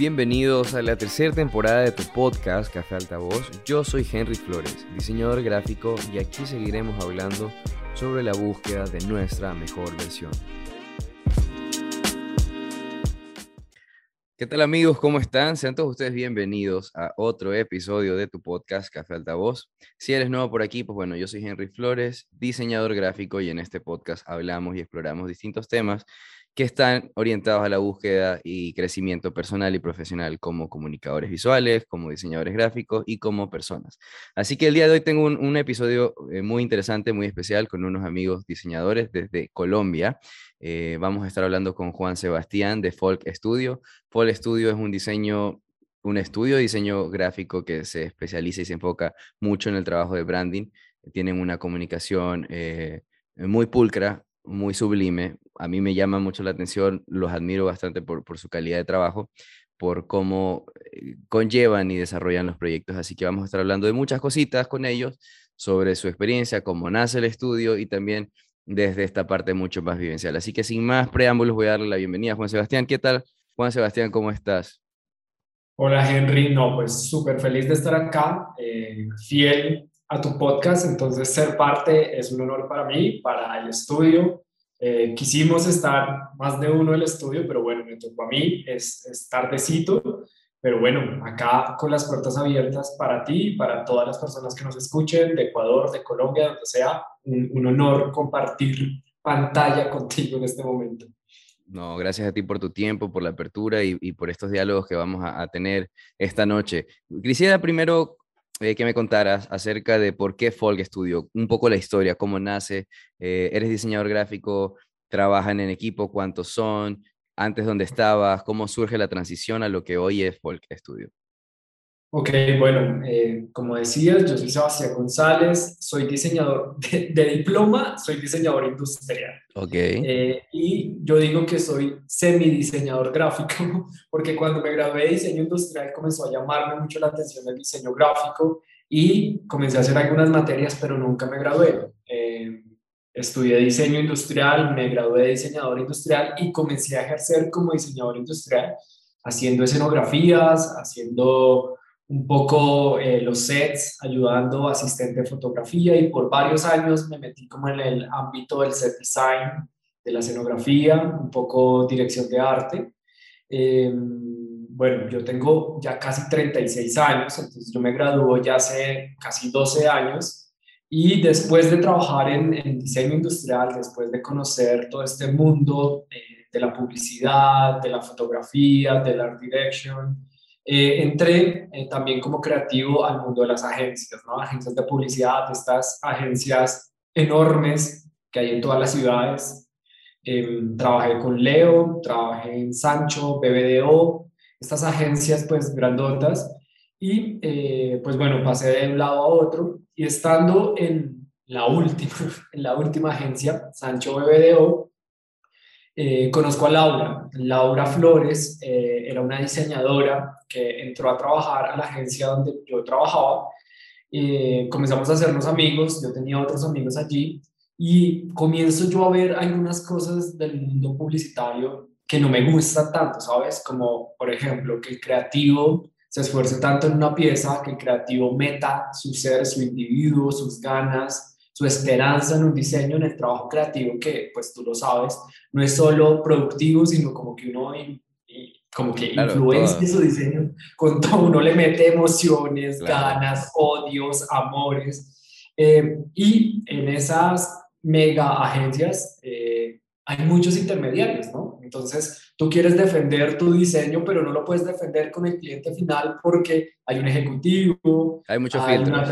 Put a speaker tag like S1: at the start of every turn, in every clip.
S1: Bienvenidos a la tercera temporada de tu podcast Café Altavoz. Yo soy Henry Flores, diseñador gráfico, y aquí seguiremos hablando sobre la búsqueda de nuestra mejor versión. ¿Qué tal amigos? ¿Cómo están? Sean todos ustedes bienvenidos a otro episodio de tu podcast Café Altavoz. Si eres nuevo por aquí, pues bueno, yo soy Henry Flores, diseñador gráfico y en este podcast hablamos y exploramos distintos temas que están orientados a la búsqueda y crecimiento personal y profesional como comunicadores visuales, como diseñadores gráficos y como personas. Así que el día de hoy tengo un, episodio eh, muy interesante, muy especial con unos amigos diseñadores desde Colombia. Eh, vamos a estar hablando con Juan Sebastián de Folk Studio. Folk Studio es un diseño un estudio de diseño gráfico que se especializa y se enfoca mucho en el trabajo de branding. Tienen una comunicación eh, muy pulcra, muy sublime. A mí me llama mucho la atención, los admiro bastante por, su calidad de trabajo, por cómo eh, conllevan y desarrollan los proyectos. Así que vamos a estar hablando de muchas cositas con ellos sobre su experiencia, cómo nace el estudio y también desde esta parte mucho más vivencial. Así que sin más preámbulos voy a darle la bienvenida a Juan Sebastián. ¿Qué tal? Juan Sebastián, ¿cómo estás?
S2: Hola Henry, no, pues súper feliz de estar acá, eh, fiel a tu podcast, entonces ser parte es un honor para mí, para el estudio. Eh, quisimos estar más de uno el estudio, pero bueno, me tocó a mí, es, es tardecito, pero bueno, acá con las puertas abiertas para ti para todas las personas que nos escuchen, de Ecuador, de Colombia, donde sea, un, honor compartir pantalla contigo en este momento.
S1: No, gracias a ti por tu tiempo, por la apertura y, por estos diálogos que vamos a, a, tener esta noche. Quisiera primero eh, que me contaras acerca de por qué Folk Studio, un poco la historia, cómo nace, eh, eres diseñador gráfico, trabajan en equipo, cuántos son, antes dónde estabas, cómo surge la transición a lo que hoy es Folk Studio.
S2: Ok, bueno, eh, como decías, yo soy Sebastián González, soy diseñador de, diploma, soy diseñador industrial.
S1: Ok.
S2: Eh, y yo digo que soy semidiseñador gráfico, porque cuando me gradué de diseño industrial comenzó a llamarme mucho la atención el diseño gráfico y comencé a hacer algunas materias, pero nunca me gradué. Eh, estudié diseño industrial, me gradué de diseñador industrial y comencé a ejercer como diseñador industrial, haciendo escenografías, haciendo un poco eh, los sets, ayudando asistente de fotografía y por varios años me metí como en el ámbito del set design, de la escenografía, un poco dirección de arte. Em, bueno, yo tengo ya casi 36 años, entonces yo me graduó ya hace casi 12 años y después de trabajar en, en diseño industrial, después de conocer todo este mundo eh, de la publicidad, de la fotografía, del art direction, eh, entré eh, también como creativo al mundo de las agencias, agencias de publicidad, estas agencias enormes que hay en todas las ciudades. Em, trabajé con Leo, trabajé en Sancho, BBDO, estas agencias pues grandotas y eh, pues bueno, pasé de un lado a otro y estando en la última, en la última agencia, Sancho BBDO, eh, conozco a Laura. Laura Flores era una diseñadora que entró a trabajar a la agencia donde yo trabajaba. Eh, comenzamos a hacernos amigos, yo tenía otros amigos allí y comienzo yo a ver algunas cosas del mundo publicitario que no me gustan tanto, ¿sabes? Como, por ejemplo, que el creativo se esfuerce tanto en una pieza, que el creativo meta su ser, su individuo, sus ganas, su esperanza en un diseño, en el trabajo creativo, que pues tú lo sabes, no es solo productivo, sino como que uno como que influencia su diseño, con todo uno le mete emociones, ganas, odios, amores. Eh, y en esas mega agencias eh, hay muchos intermediarios, ¿no? Entonces, tú quieres defender tu diseño, pero no lo puedes defender con el cliente final porque hay un ejecutivo.
S1: Hay muchos filtros.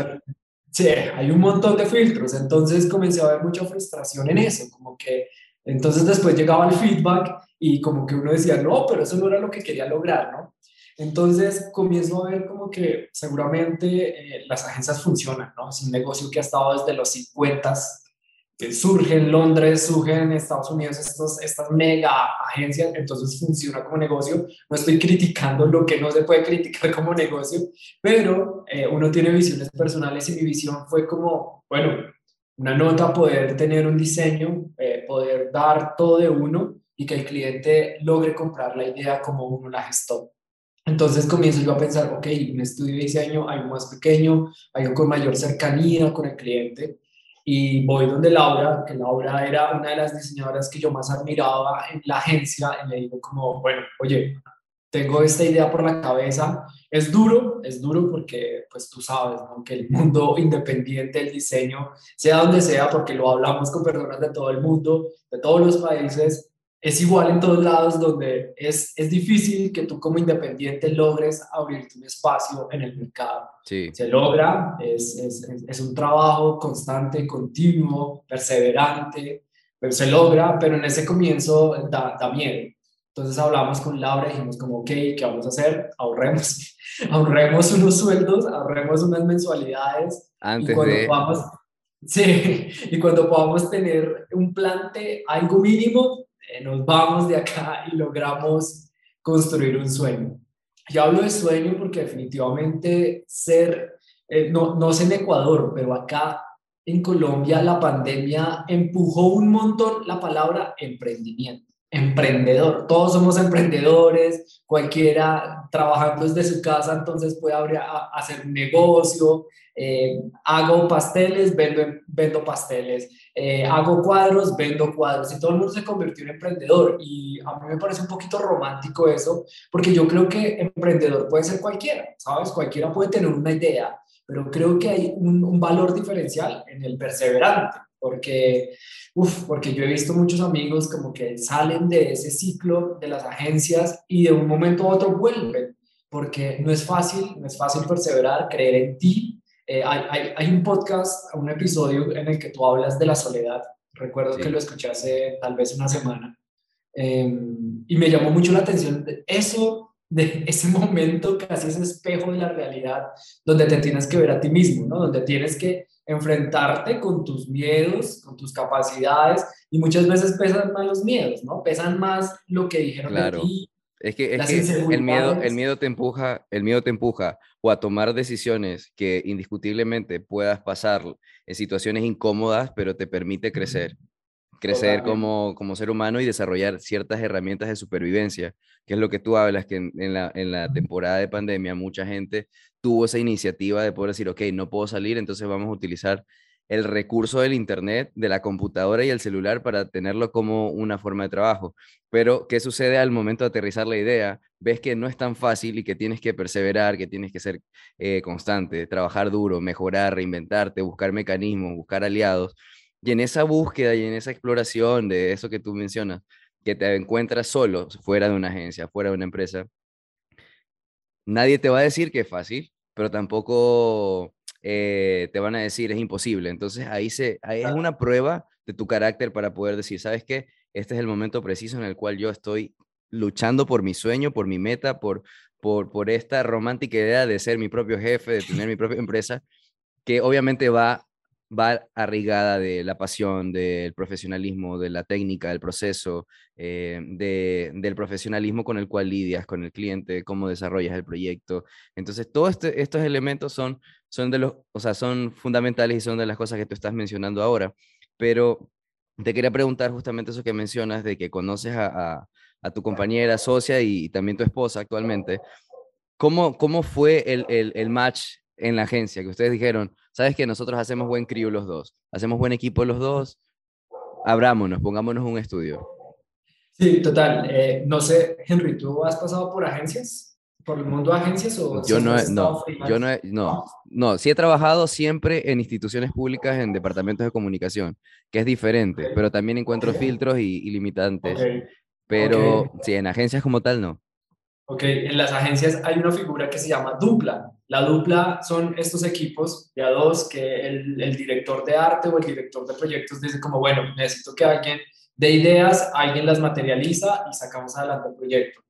S2: Sí, hay un montón de filtros, entonces comencé a ver mucha frustración en eso, como que entonces después llegaba el feedback y como que uno decía, no, pero eso no era lo que quería lograr, ¿no? Entonces comienzo a ver como que seguramente eh, las agencias funcionan, ¿no? Es un negocio que ha estado desde los 50 surge en Londres, surge en Estados Unidos estos, estas mega agencias, entonces funciona como negocio. No estoy criticando lo que no se puede criticar como negocio, pero eh, uno tiene visiones personales y mi visión fue como, bueno, una nota, poder tener un diseño, eh, poder dar todo de uno y que el cliente logre comprar la idea como uno la gestó. Entonces comienzo yo a pensar, ok, un estudio de diseño, hay uno más pequeño, hay con mayor cercanía con el cliente, y voy donde Laura, que Laura era una de las diseñadoras que yo más admiraba en la agencia, y le digo como, bueno, oye, tengo esta idea por la cabeza, es duro, es duro porque pues tú sabes, aunque el mundo independiente del diseño, sea donde sea, porque lo hablamos con personas de todo el mundo, de todos los países, es igual en todos lados donde es, es difícil que tú como independiente logres abrirte un espacio en el mercado.
S1: Sí.
S2: Se logra, es, es, es un trabajo constante, continuo, perseverante, pero se logra, pero en ese comienzo da, da miedo. Entonces hablamos con Laura y dijimos como, ok, ¿qué vamos a hacer? Ahorremos, ahorremos unos sueldos, ahorremos unas mensualidades.
S1: Antes
S2: y cuando
S1: de...
S2: Podamos, sí, y cuando podamos tener un plante, algo mínimo, eh, nos vamos de acá y logramos construir un sueño. Yo hablo de sueño porque definitivamente ser, eh, no, no sé en Ecuador, pero acá en Colombia la pandemia empujó un montón la palabra emprendimiento emprendedor. Todos somos emprendedores, cualquiera trabajando desde su casa, entonces puede abrir, hacer un negocio. Eh, hago pasteles, vendo, vendo pasteles. Eh, hago cuadros, vendo cuadros. Y todo el mundo se convirtió en emprendedor. Y a mí me parece un poquito romántico eso, porque yo creo que emprendedor puede ser cualquiera, ¿sabes? Cualquiera puede tener una idea, pero creo que hay un, un valor diferencial en el perseverante porque, uf, porque yo he visto muchos amigos como que salen de ese ciclo de las agencias y de un momento a otro vuelven, porque no es fácil, no es fácil perseverar, creer en ti. Eh, hay, hay, hay, un podcast, un episodio en el que tú hablas de la soledad. Recuerdo sí. que lo escuché hace tal vez una semana. Eh, y me llamó mucho la atención eso, de ese momento, casi ese espejo de la realidad, donde te tienes que ver a ti mismo, ¿no? Donde tienes que enfrentarte con tus miedos, con tus capacidades, y muchas veces pesan más los miedos, ¿no? Pesan más lo que dijeron
S1: claro.
S2: de ti.
S1: Es que, es que el, miedo, el miedo te empuja, el miedo te empuja o a tomar decisiones que indiscutiblemente puedas pasar en situaciones incómodas, pero te permite crecer crecer como, como ser humano y desarrollar ciertas herramientas de supervivencia, que es lo que tú hablas, que en, en, la, en la temporada de pandemia mucha gente tuvo esa iniciativa de poder decir, ok, no puedo salir, entonces vamos a utilizar el recurso del Internet, de la computadora y el celular para tenerlo como una forma de trabajo. Pero, ¿qué sucede al momento de aterrizar la idea? Ves que no es tan fácil y que tienes que perseverar, que tienes que ser eh, constante, trabajar duro, mejorar, reinventarte, buscar mecanismos, buscar aliados. Y en esa búsqueda y en esa exploración de eso que tú mencionas, que te encuentras solo, fuera de una agencia, fuera de una empresa, nadie te va a decir que es fácil, pero tampoco eh, te van a decir es imposible. Entonces ahí, se, ahí es una prueba de tu carácter para poder decir, ¿sabes qué? Este es el momento preciso en el cual yo estoy luchando por mi sueño, por mi meta, por, por, por esta romántica idea de ser mi propio jefe, de tener mi propia empresa, que obviamente va va arraigada de la pasión, del profesionalismo, de la técnica, del proceso, eh, de, del profesionalismo con el cual lidias con el cliente, cómo desarrollas el proyecto. Entonces, todos este, estos elementos son, son, de los, o sea, son fundamentales y son de las cosas que tú estás mencionando ahora. Pero te quería preguntar justamente eso que mencionas, de que conoces a, a, a tu compañera, socia y también tu esposa actualmente. ¿Cómo, cómo fue el, el, el match en la agencia, que ustedes dijeron, sabes que nosotros hacemos buen crew los dos, hacemos buen equipo los dos, abrámonos, pongámonos un estudio.
S2: Sí, total. Eh, no sé, Henry, ¿tú has pasado por agencias? ¿Por el mundo de agencias o
S1: yo no, no, yo no, no, no, sí he trabajado siempre en instituciones públicas, en departamentos de comunicación, que es diferente, okay. pero también encuentro okay. filtros y, y limitantes. Okay. Pero sí, en agencias como tal no.
S2: Ok, en las agencias hay una figura que se llama dupla. La dupla son estos equipos de a dos que el, el, director de arte o el director de proyectos dice como, bueno, necesito que alguien de ideas, alguien las materializa y sacamos adelante el proyecto.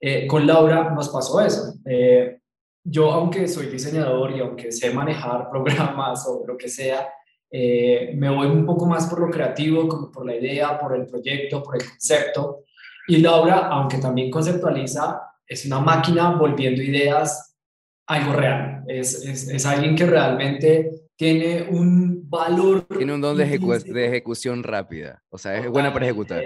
S2: Eh, con Laura nos pasó eso. Eh, yo, aunque soy diseñador y aunque sé manejar programas o lo que sea, eh, me voy un poco más por lo creativo, como por la idea, por el proyecto, por el concepto. Y Laura, aunque también conceptualiza, es una máquina volviendo ideas algo real. Es, es, es alguien que realmente tiene un valor.
S1: Tiene un don de, ejecu de ejecución rápida. O sea, es buena para ejecutar.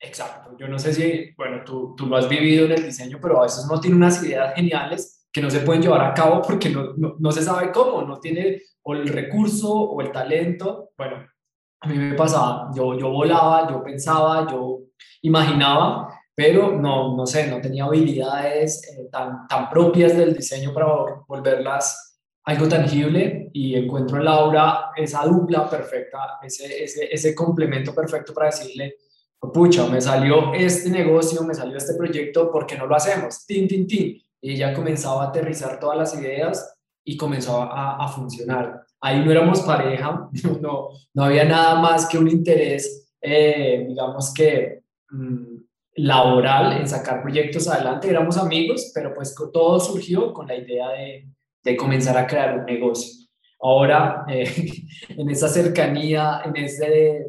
S2: Exacto. Yo no sé si, bueno, tú, tú lo has vivido en el diseño, pero a veces uno tiene unas ideas geniales que no se pueden llevar a cabo porque no, no, no se sabe cómo, no tiene o el recurso o el talento. Bueno, a mí me pasaba, yo, yo volaba, yo pensaba, yo imaginaba, pero no, no sé, no tenía habilidades eh, tan, tan propias del diseño para volverlas algo tangible y encuentro en Laura esa dupla perfecta, ese, ese, ese complemento perfecto para decirle, pucha, me salió este negocio, me salió este proyecto, ¿por qué no lo hacemos? Tin, tin, tin. Y ella comenzaba a aterrizar todas las ideas y comenzó a, a funcionar. Ahí no éramos pareja, no, no había nada más que un interés, eh, digamos que... Mm, laboral en sacar proyectos adelante. Éramos amigos, pero pues todo surgió con la idea de, comenzar a crear un negocio. Ahora, eh, en esa cercanía, en ese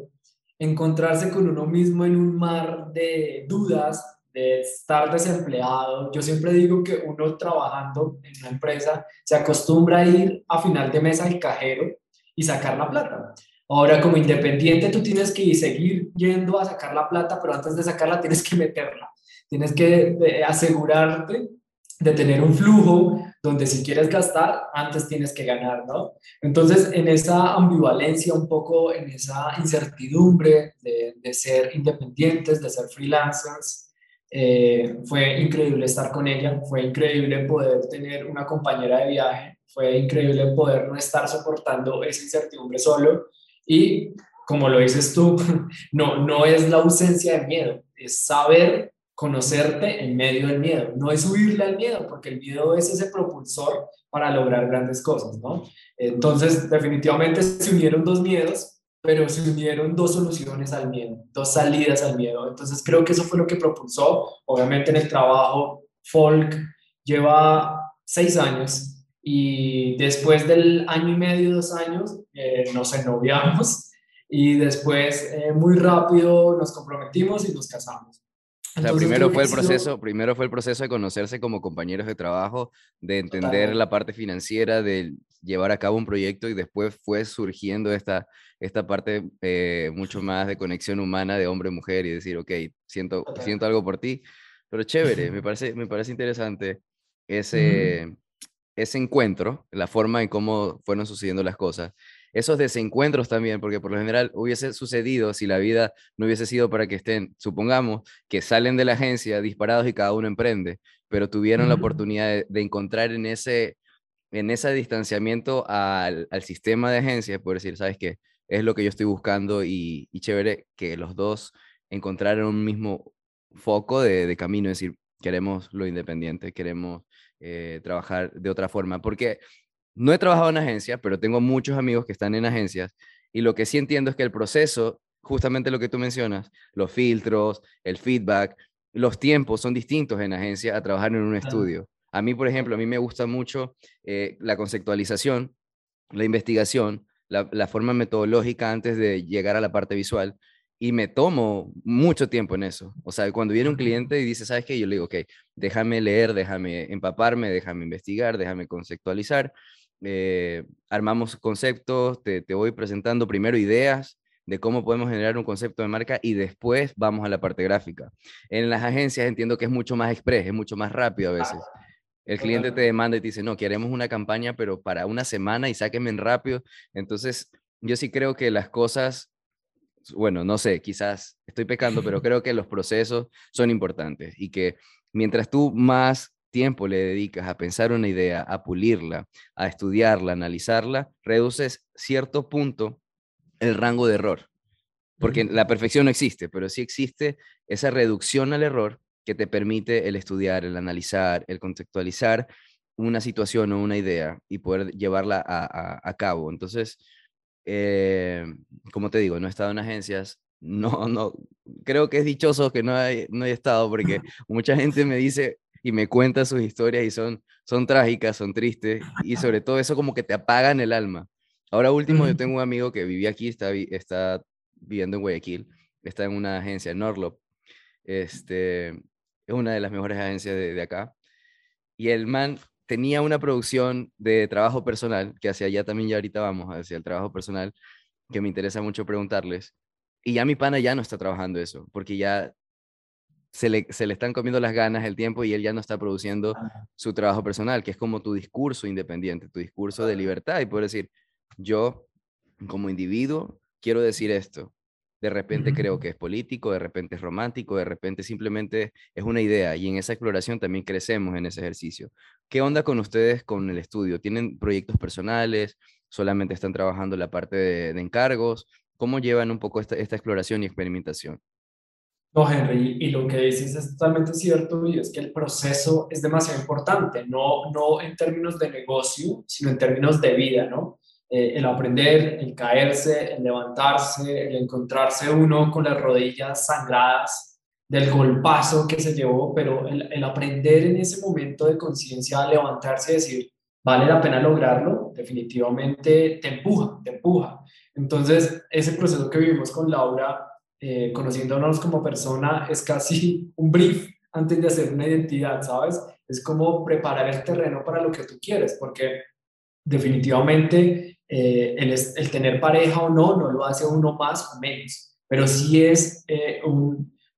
S2: encontrarse con uno mismo en un mar de dudas, de estar desempleado. Yo siempre digo que uno trabajando en una empresa se acostumbra a ir a final de mes al cajero y sacar la plata. Ahora, como independiente, tú tienes que seguir yendo a sacar la plata, pero antes de sacarla tienes que meterla. Tienes que eh, asegurarte de tener un flujo donde si quieres gastar, antes tienes que ganar, ¿no? Entonces, en esa ambivalencia, un poco en esa incertidumbre de, ser independientes, de ser freelancers, eh, fue increíble estar con ella, fue increíble poder tener una compañera de viaje, fue increíble poder no estar soportando esa incertidumbre solo y como lo dices tú, no, no es la ausencia de miedo, es saber conocerte en medio del miedo. No es huirle al miedo, porque el miedo es ese propulsor para lograr grandes cosas, ¿no? Entonces, definitivamente se unieron dos miedos, pero se unieron dos soluciones al miedo, dos salidas al miedo. Entonces, creo que eso fue lo que propulsó. Obviamente, en el trabajo, Folk lleva seis años y después del año y medio, dos años, eh, nos ennoviamos y después eh, muy rápido nos comprometimos y nos casamos.
S1: o sea, primero fue el proceso, primero fue el proceso de conocerse como compañeros de trabajo, de entender la parte financiera, de llevar a cabo un proyecto y después fue surgiendo esta, esta parte eh, mucho más de conexión humana de hombre-mujer y decir, ok, siento, siento algo por ti, pero chévere, me parece, me parece interesante ese, ese encuentro, la forma en cómo fueron sucediendo las cosas, esos desencuentros también, porque por lo general hubiese sucedido si la vida no hubiese sido para que estén, supongamos, que salen de la agencia disparados y cada uno emprende, pero tuvieron la oportunidad de, encontrar en ese, en ese distanciamiento al, sistema de agencia, por decir, ¿sabes qué? Es lo que yo estoy buscando y, chévere que los dos encontraron un mismo foco de, de camino, es decir, queremos lo independiente, queremos eh, trabajar de otra forma, porque no he trabajado en agencia, pero tengo muchos amigos que están en agencias y lo que sí entiendo es que el proceso, justamente lo que tú mencionas, los filtros, el feedback, los tiempos son distintos en agencia a trabajar en un estudio. A mí, por ejemplo, a mí me gusta mucho eh, la conceptualización, la investigación, la, forma metodológica antes de llegar a la parte visual y me tomo mucho tiempo en eso. O sea, cuando viene un cliente y dice, ¿sabes qué? Yo le digo, ok, déjame leer, déjame empaparme, déjame investigar, déjame conceptualizar. Eh, armamos conceptos, te, te voy presentando primero ideas de cómo podemos generar un concepto de marca y después vamos a la parte gráfica. En las agencias entiendo que es mucho más express, es mucho más rápido a veces. El cliente te demanda y te dice, no, queremos una campaña, pero para una semana y sáquenme en rápido. Entonces, yo sí creo que las cosas bueno, no sé, quizás estoy pecando, pero creo que los procesos son importantes y que mientras tú más tiempo le dedicas a pensar una idea, a pulirla, a estudiarla, a analizarla, reduces cierto punto el rango de error. Porque la perfección no existe, pero sí existe esa reducción al error que te permite el estudiar, el analizar, el contextualizar una situación o una idea y poder llevarla a, a cabo. Entonces, eh, como te digo, no he estado en agencias, no, no, creo que es dichoso que no, hay, no he estado porque mucha gente me dice y me cuenta sus historias y son, son trágicas, son tristes y sobre todo eso como que te apagan el alma. Ahora último, yo tengo un amigo que vivía aquí, está, está viviendo en Guayaquil, está en una agencia, Norlop, este, es una de las mejores agencias de, de acá. Y el man tenía una producción de trabajo personal, que hacia allá también ya ahorita vamos, hacia el trabajo personal, que me interesa mucho preguntarles. Y ya mi pana ya no está trabajando eso, porque ya se le, se le están comiendo las ganas, el tiempo, y él ya no está produciendo su trabajo personal, que es como tu discurso independiente, tu discurso de libertad, y poder decir, yo como individuo quiero decir esto. De repente creo que es político, de repente es romántico, de repente simplemente es una idea y en esa exploración también crecemos en ese ejercicio. ¿Qué onda con ustedes con el estudio? ¿Tienen proyectos personales? ¿Solamente están trabajando la parte de, encargos? ¿Cómo llevan un poco esta, exploración y experimentación?
S2: No, Henry, y lo que dices es totalmente cierto y es que el proceso es demasiado importante, no, no en términos de negocio, sino en términos de vida, ¿no? Eh, el aprender, el caerse, el levantarse, el encontrarse uno con las rodillas sangradas del golpazo que se llevó, pero el, aprender en ese momento de conciencia, levantarse y decir, vale la pena lograrlo, definitivamente te empuja, te empuja. Entonces, ese proceso que vivimos con Laura eh, conociéndonos como persona, es casi un brief antes de hacer una identidad, ¿sabes? Es como preparar el terreno para lo que tú quieres, porque definitivamente eh, el, el, tener pareja o no no lo hace uno más o menos, pero sí es eh,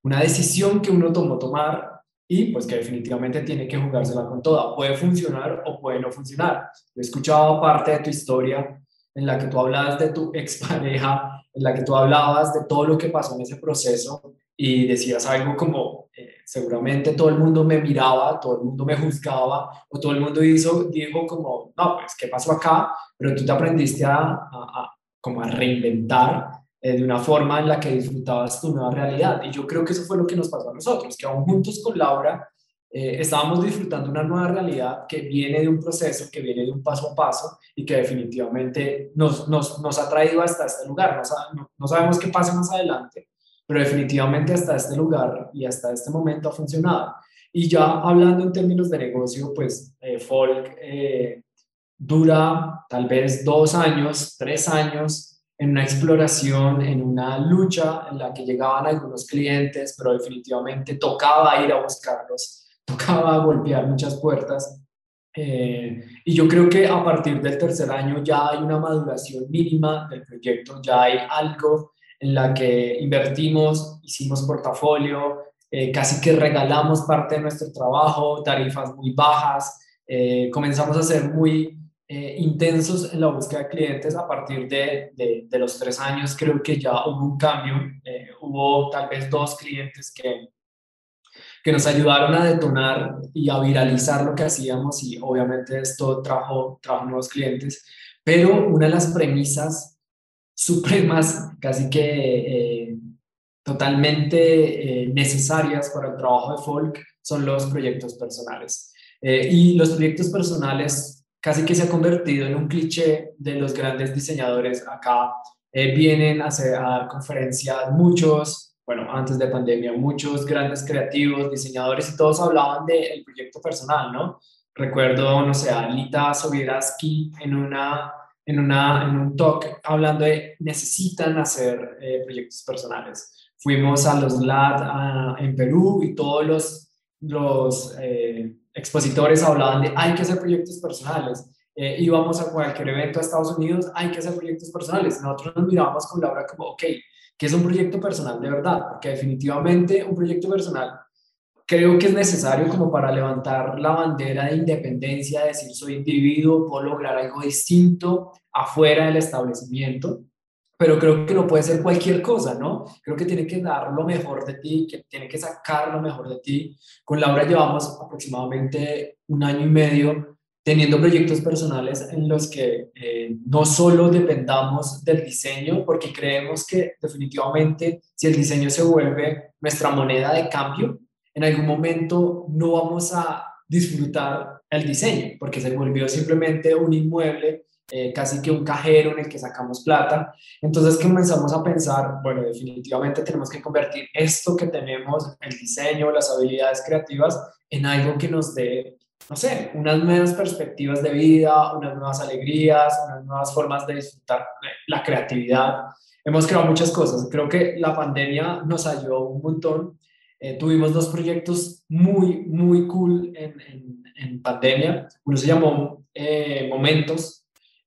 S2: una decisión que uno tomó tomar y pues que definitivamente tiene que jugársela con toda. Puede funcionar o puede no funcionar. He escuchado parte de tu historia en la que tú hablabas de tu expareja en la que tú hablabas de todo lo que pasó en ese proceso y decías algo como, eh, seguramente todo el mundo me miraba, todo el mundo me juzgaba, o todo el mundo hizo, dijo como, no, pues, ¿qué pasó acá? Pero tú te aprendiste a, a, como a reinventar eh, de una forma en la que disfrutabas tu nueva realidad. Y yo creo que eso fue lo que nos pasó a nosotros, que aún juntos con Laura eh, estábamos disfrutando una nueva realidad que viene de un proceso, que viene de un paso a paso y que definitivamente nos, nos, nos ha traído hasta este lugar. No, no, sabemos qué pase más adelante, pero definitivamente hasta este lugar y hasta este momento ha funcionado. Y ya hablando en términos de negocio, pues eh, Folk eh, dura tal vez dos años, tres años en una exploración, en una lucha en la que llegaban algunos clientes, pero definitivamente tocaba ir a buscarlos tocaba golpear muchas puertas. Eh, y yo creo que a partir del tercer año ya hay una maduración mínima del proyecto, ya hay algo en la que invertimos, hicimos portafolio, eh, casi que regalamos parte de nuestro trabajo, tarifas muy bajas, eh, comenzamos a ser muy intensos en la búsqueda de clientes a partir de, de, los tres años, creo que ya hubo un cambio, hubo tal vez dos clientes que, que nos ayudaron a detonar y a viralizar lo que hacíamos y obviamente esto trajo, trajo nuevos clientes. Pero una de las premisas supremas, casi que eh, totalmente eh, necesarias para el trabajo de Folk, son los proyectos personales. Eh, y los proyectos personales casi que se ha convertido en un cliché de los grandes diseñadores. Acá vienen a, hacer, dar conferencias muchos, bueno, antes de pandemia, muchos grandes creativos, diseñadores y todos hablaban del proyecto personal, ¿no? Recuerdo, no sé, a Lita Sobieraski en, una, en, una, en un talk hablando de necesitan hacer eh, proyectos personales. Fuimos a los LAD en Perú y todos los, los eh, expositores hablaban de hay que hacer proyectos personales. Eh, íbamos a cualquier evento a Estados Unidos, hay que hacer proyectos personales. Nosotros nos mirábamos con Laura como, ok, que es un proyecto personal de verdad, porque definitivamente un proyecto personal creo que es necesario como para levantar la bandera de independencia, decir soy individuo, puedo lograr algo distinto afuera del establecimiento, pero creo que no puede ser cualquier cosa, ¿no? Creo que tiene que dar lo mejor de ti, que tiene que sacar lo mejor de ti. Con Laura llevamos aproximadamente un año y medio teniendo proyectos personales en los que eh, no solo dependamos del diseño, porque creemos que definitivamente si el diseño se vuelve nuestra moneda de cambio, en algún momento no vamos a disfrutar el diseño, porque se volvió simplemente un inmueble, eh, casi que un cajero en el que sacamos plata. Entonces comenzamos a pensar, bueno, definitivamente tenemos que convertir esto que tenemos, el diseño, las habilidades creativas, en algo que nos dé no sé, unas nuevas perspectivas de vida, unas nuevas alegrías, unas nuevas formas de disfrutar la creatividad. Hemos creado muchas cosas. Creo que la pandemia nos ayudó un montón. Eh, tuvimos dos proyectos muy, muy cool en, en, pandemia. Uno se llamó eh, Momentos.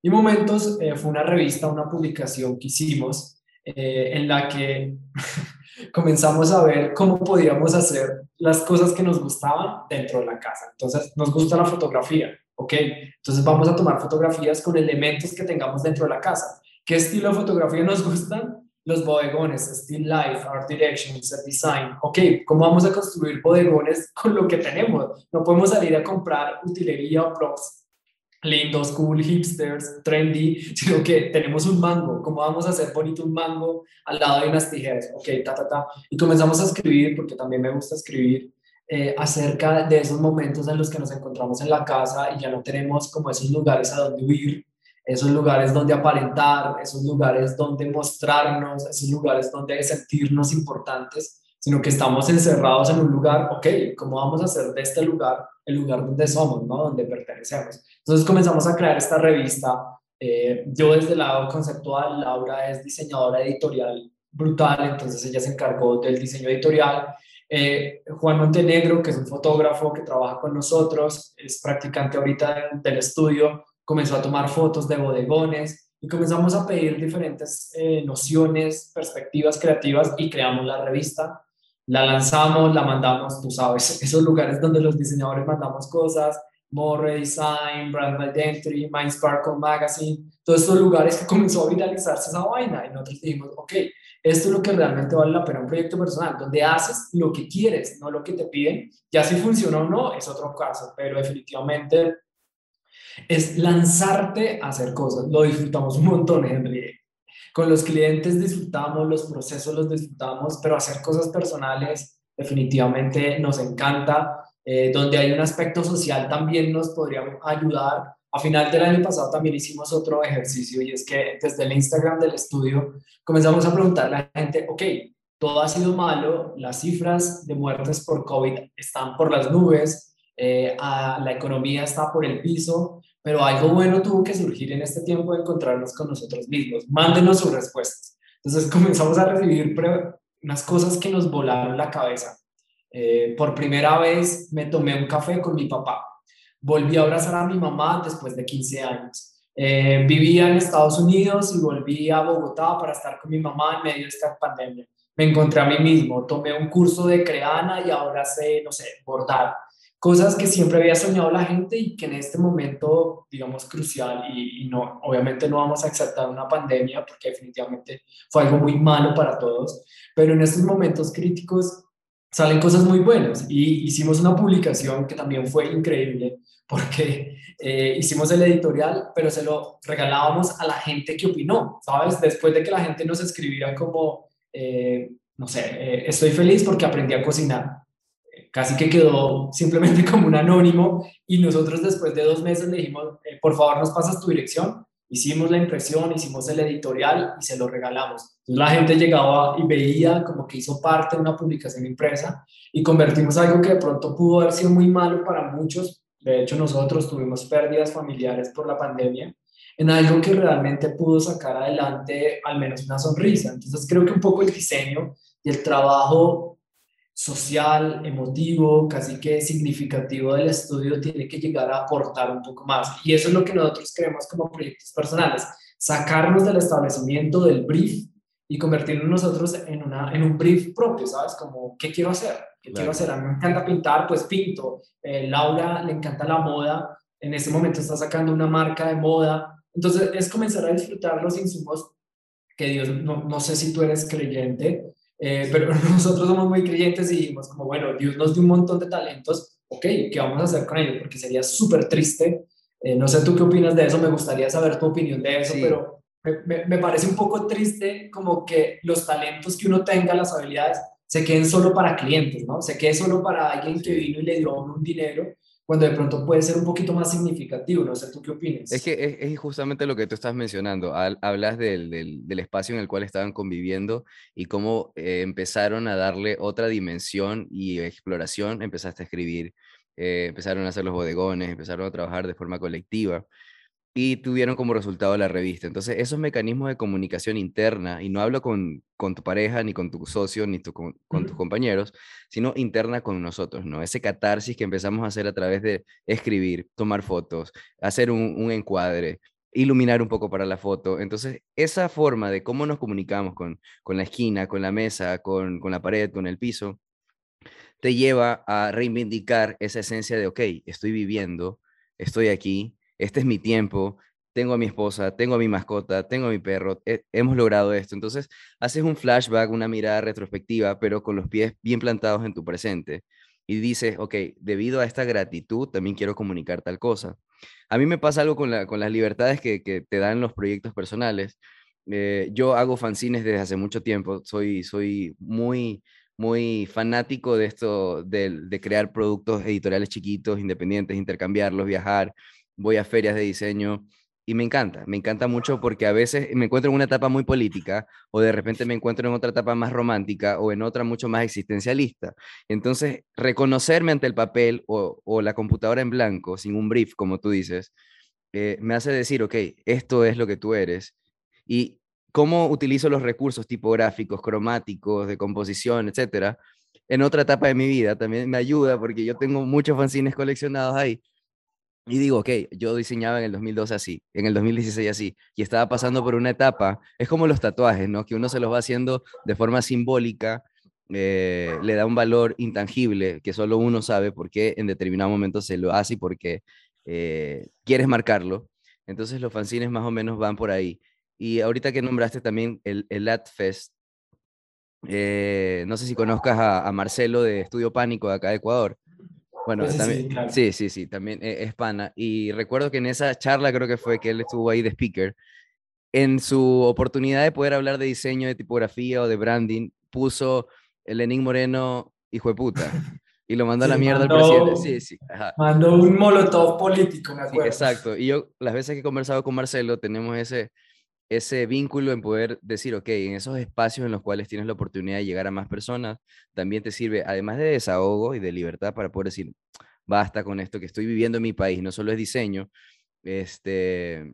S2: Y Momentos eh, fue una revista, una publicación que hicimos en la que comenzamos a ver cómo podíamos hacer las cosas que nos gustaban dentro de la casa. Entonces, nos gusta la fotografía, ¿ok? Entonces vamos a tomar fotografías con elementos que tengamos dentro de la casa. ¿Qué estilo de fotografía nos gustan? Los bodegones, still life, art direction, set design. Ok, ¿cómo vamos a construir bodegones con lo que tenemos? No podemos salir a comprar utilería o props lindos, cool, hipsters, trendy, sino que tenemos un mango. ¿Cómo vamos a hacer bonito un mango al lado de unas tijeras? Ok, ta, ta, ta. Y comenzamos a escribir, porque también me gusta escribir, eh, acerca de esos momentos en los que nos encontramos en la casa y ya no tenemos como esos lugares a donde huir, esos lugares donde aparentar, esos lugares donde mostrarnos, esos lugares donde sentirnos importantes, sino que estamos encerrados en un lugar, ok, ¿cómo vamos a hacer de este lugar el lugar donde somos, ¿no? donde pertenecemos? Entonces comenzamos a crear esta revista. Eh, yo desde el lado conceptual, Laura es diseñadora editorial brutal, entonces ella se encargó del diseño editorial. Eh, Juan Montenegro, que es un fotógrafo que trabaja con nosotros, es practicante ahorita del estudio, comenzó a tomar fotos de bodegones y comenzamos a pedir diferentes eh, nociones, perspectivas creativas y creamos la revista la lanzamos, la mandamos, tú sabes, esos lugares donde los diseñadores mandamos cosas, More Design, Brand Identity, Mind Sparkle Magazine, todos estos lugares que comenzó a viralizarse esa vaina y nosotros dijimos, ok, esto es lo que realmente vale la pena un proyecto personal, donde haces lo que quieres, no lo que te piden, ya si funciona o no es otro caso, pero definitivamente es lanzarte a hacer cosas, lo disfrutamos un montón, Henry, con los clientes disfrutamos, los procesos los disfrutamos, pero hacer cosas personales definitivamente nos encanta. Eh, donde hay un aspecto social también nos podría ayudar. A final del año pasado también hicimos otro ejercicio y es que desde el Instagram del estudio comenzamos a preguntarle a la gente, ok, todo ha sido malo, las cifras de muertes por COVID están por las nubes, eh, la economía está por el piso, pero algo bueno tuvo que surgir en este tiempo de encontrarnos con nosotros mismos. Mándenos sus respuestas. Entonces comenzamos a recibir unas cosas que nos volaron la cabeza. Eh, por primera vez me tomé un café con mi papá. Volví a abrazar a mi mamá después de 15 años. Eh, vivía en Estados Unidos y volví a Bogotá para estar con mi mamá en medio de esta pandemia. Me encontré a mí mismo, tomé un curso de creana y ahora sé, no sé, bordar cosas que siempre había soñado la gente y que en este momento, digamos, crucial y, no, obviamente no vamos a aceptar una pandemia porque definitivamente fue algo muy malo para todos, pero en estos momentos críticos salen cosas muy buenas y hicimos una publicación que también fue increíble porque eh, hicimos el editorial, pero se lo regalábamos a la gente que opinó, ¿sabes? Después de que la gente nos escribiera como, eh, no sé, eh, estoy feliz porque aprendí a cocinar casi que quedó simplemente como un anónimo y nosotros después de dos meses le dijimos, eh, por favor nos pasas tu dirección, hicimos la impresión, hicimos el editorial y se lo regalamos. Entonces la gente llegaba y veía como que hizo parte de una publicación impresa y convertimos algo que de pronto pudo haber sido muy malo para muchos, de hecho nosotros tuvimos pérdidas familiares por la pandemia, en algo que realmente pudo sacar adelante al menos una sonrisa. Entonces creo que un poco el diseño y el trabajo social, emotivo, casi que significativo del estudio tiene que llegar a aportar un poco más. Y eso es lo que nosotros creemos como proyectos personales, sacarnos del establecimiento del brief y convertirnos nosotros en, una, en un brief propio, ¿sabes? Como, ¿qué quiero hacer? ¿Qué quiero hacer? A mí me encanta pintar, pues pinto. Eh, Laura le encanta la moda, en este momento está sacando una marca de moda. Entonces es comenzar a disfrutar los insumos que Dios, no, no sé si tú eres creyente, eh, pero nosotros somos muy creyentes y dijimos como, bueno, Dios nos dio un montón de talentos, ok, ¿qué vamos a hacer con ellos? Porque sería súper triste. Eh, no sé tú qué opinas de eso, me gustaría saber tu opinión de eso, pero me, me, parece un poco triste como que los talentos que uno tenga, las habilidades, se queden solo para clientes, ¿no? Se quede solo para alguien que vino y le dio un dinero cuando de pronto puede ser un poquito más significativo. No sé, ¿tú qué opinas?
S1: Es que es, justamente lo que tú estás mencionando. hablas del, del, espacio en el cual estaban conviviendo y cómo eh, empezaron a darle otra dimensión y exploración. Empezaste a escribir, eh, empezaron a hacer los bodegones, empezaron a trabajar de forma colectiva y tuvieron como resultado la revista. Entonces, esos mecanismos de comunicación interna, y no hablo con, con tu pareja, ni con tu socio, ni con, con, tus compañeros, sino interna con nosotros, ¿no? Ese catarsis que empezamos a hacer a través de escribir, tomar fotos, hacer un, un encuadre, iluminar un poco para la foto. Entonces, esa forma de cómo nos comunicamos con, con la esquina, con la mesa, con, con la pared, con el piso, te lleva a reivindicar esa esencia de, ok, estoy viviendo, estoy aquí, este es mi tiempo, tengo a mi esposa, tengo a mi mascota, tengo a mi perro, hemos logrado esto. Entonces, haces un flashback, una mirada retrospectiva, pero con los pies bien plantados en tu presente. Y dices, ok, debido a esta gratitud, también quiero comunicar tal cosa. A mí me pasa algo con, la, las libertades que, te dan los proyectos personales. Eh, yo hago fanzines desde hace mucho tiempo, soy, soy muy, muy fanático de esto, de crear productos editoriales chiquitos, independientes, intercambiarlos, viajar, voy a ferias de diseño, y me encanta, me encanta mucho porque a veces me encuentro en una etapa muy política o de repente me encuentro en otra etapa más romántica o en otra mucho más existencialista. Entonces, reconocerme ante el papel o, la computadora en blanco, sin un brief, como tú dices, eh, me hace decir, ok, esto es lo que tú eres. Y cómo utilizo los recursos tipográficos, cromáticos, de composición, etcétera, en otra etapa de mi vida también me ayuda porque yo tengo muchos fanzines coleccionados ahí y digo, ok, yo diseñaba en el 2012 así, en el 2016 así, y estaba pasando por una etapa, es como los tatuajes, ¿no? Que uno se los va haciendo de forma simbólica, eh, le da un valor intangible que solo uno sabe por qué en determinado momento se lo hace y por qué eh, quieres marcarlo. Entonces los fanzines más o menos van por ahí. Y ahorita que nombraste también el, el AdFest, eh, no sé si conozcas a, a Marcelo de Estudio Pánico de acá de Ecuador. Bueno, también, sí, sí, sí, también e, es pana. Y recuerdo que en esa charla creo que fue que él estuvo ahí de speaker, en su oportunidad de poder hablar de diseño, de tipografía o de branding, puso Lenín Moreno, hijo de puta. Y lo mandó a la mierda al presidente. Sí, sí.
S2: Mandó un molotov político, me acuerdo.
S1: exacto. Y yo, las veces que he conversado con Marcelo, tenemos ese, ese vínculo en poder decir, ok, en esos espacios en los cuales tienes la oportunidad de llegar a más personas, también te sirve, además de desahogo y de libertad para poder decir, basta con esto que estoy viviendo en mi país, no solo es diseño, este,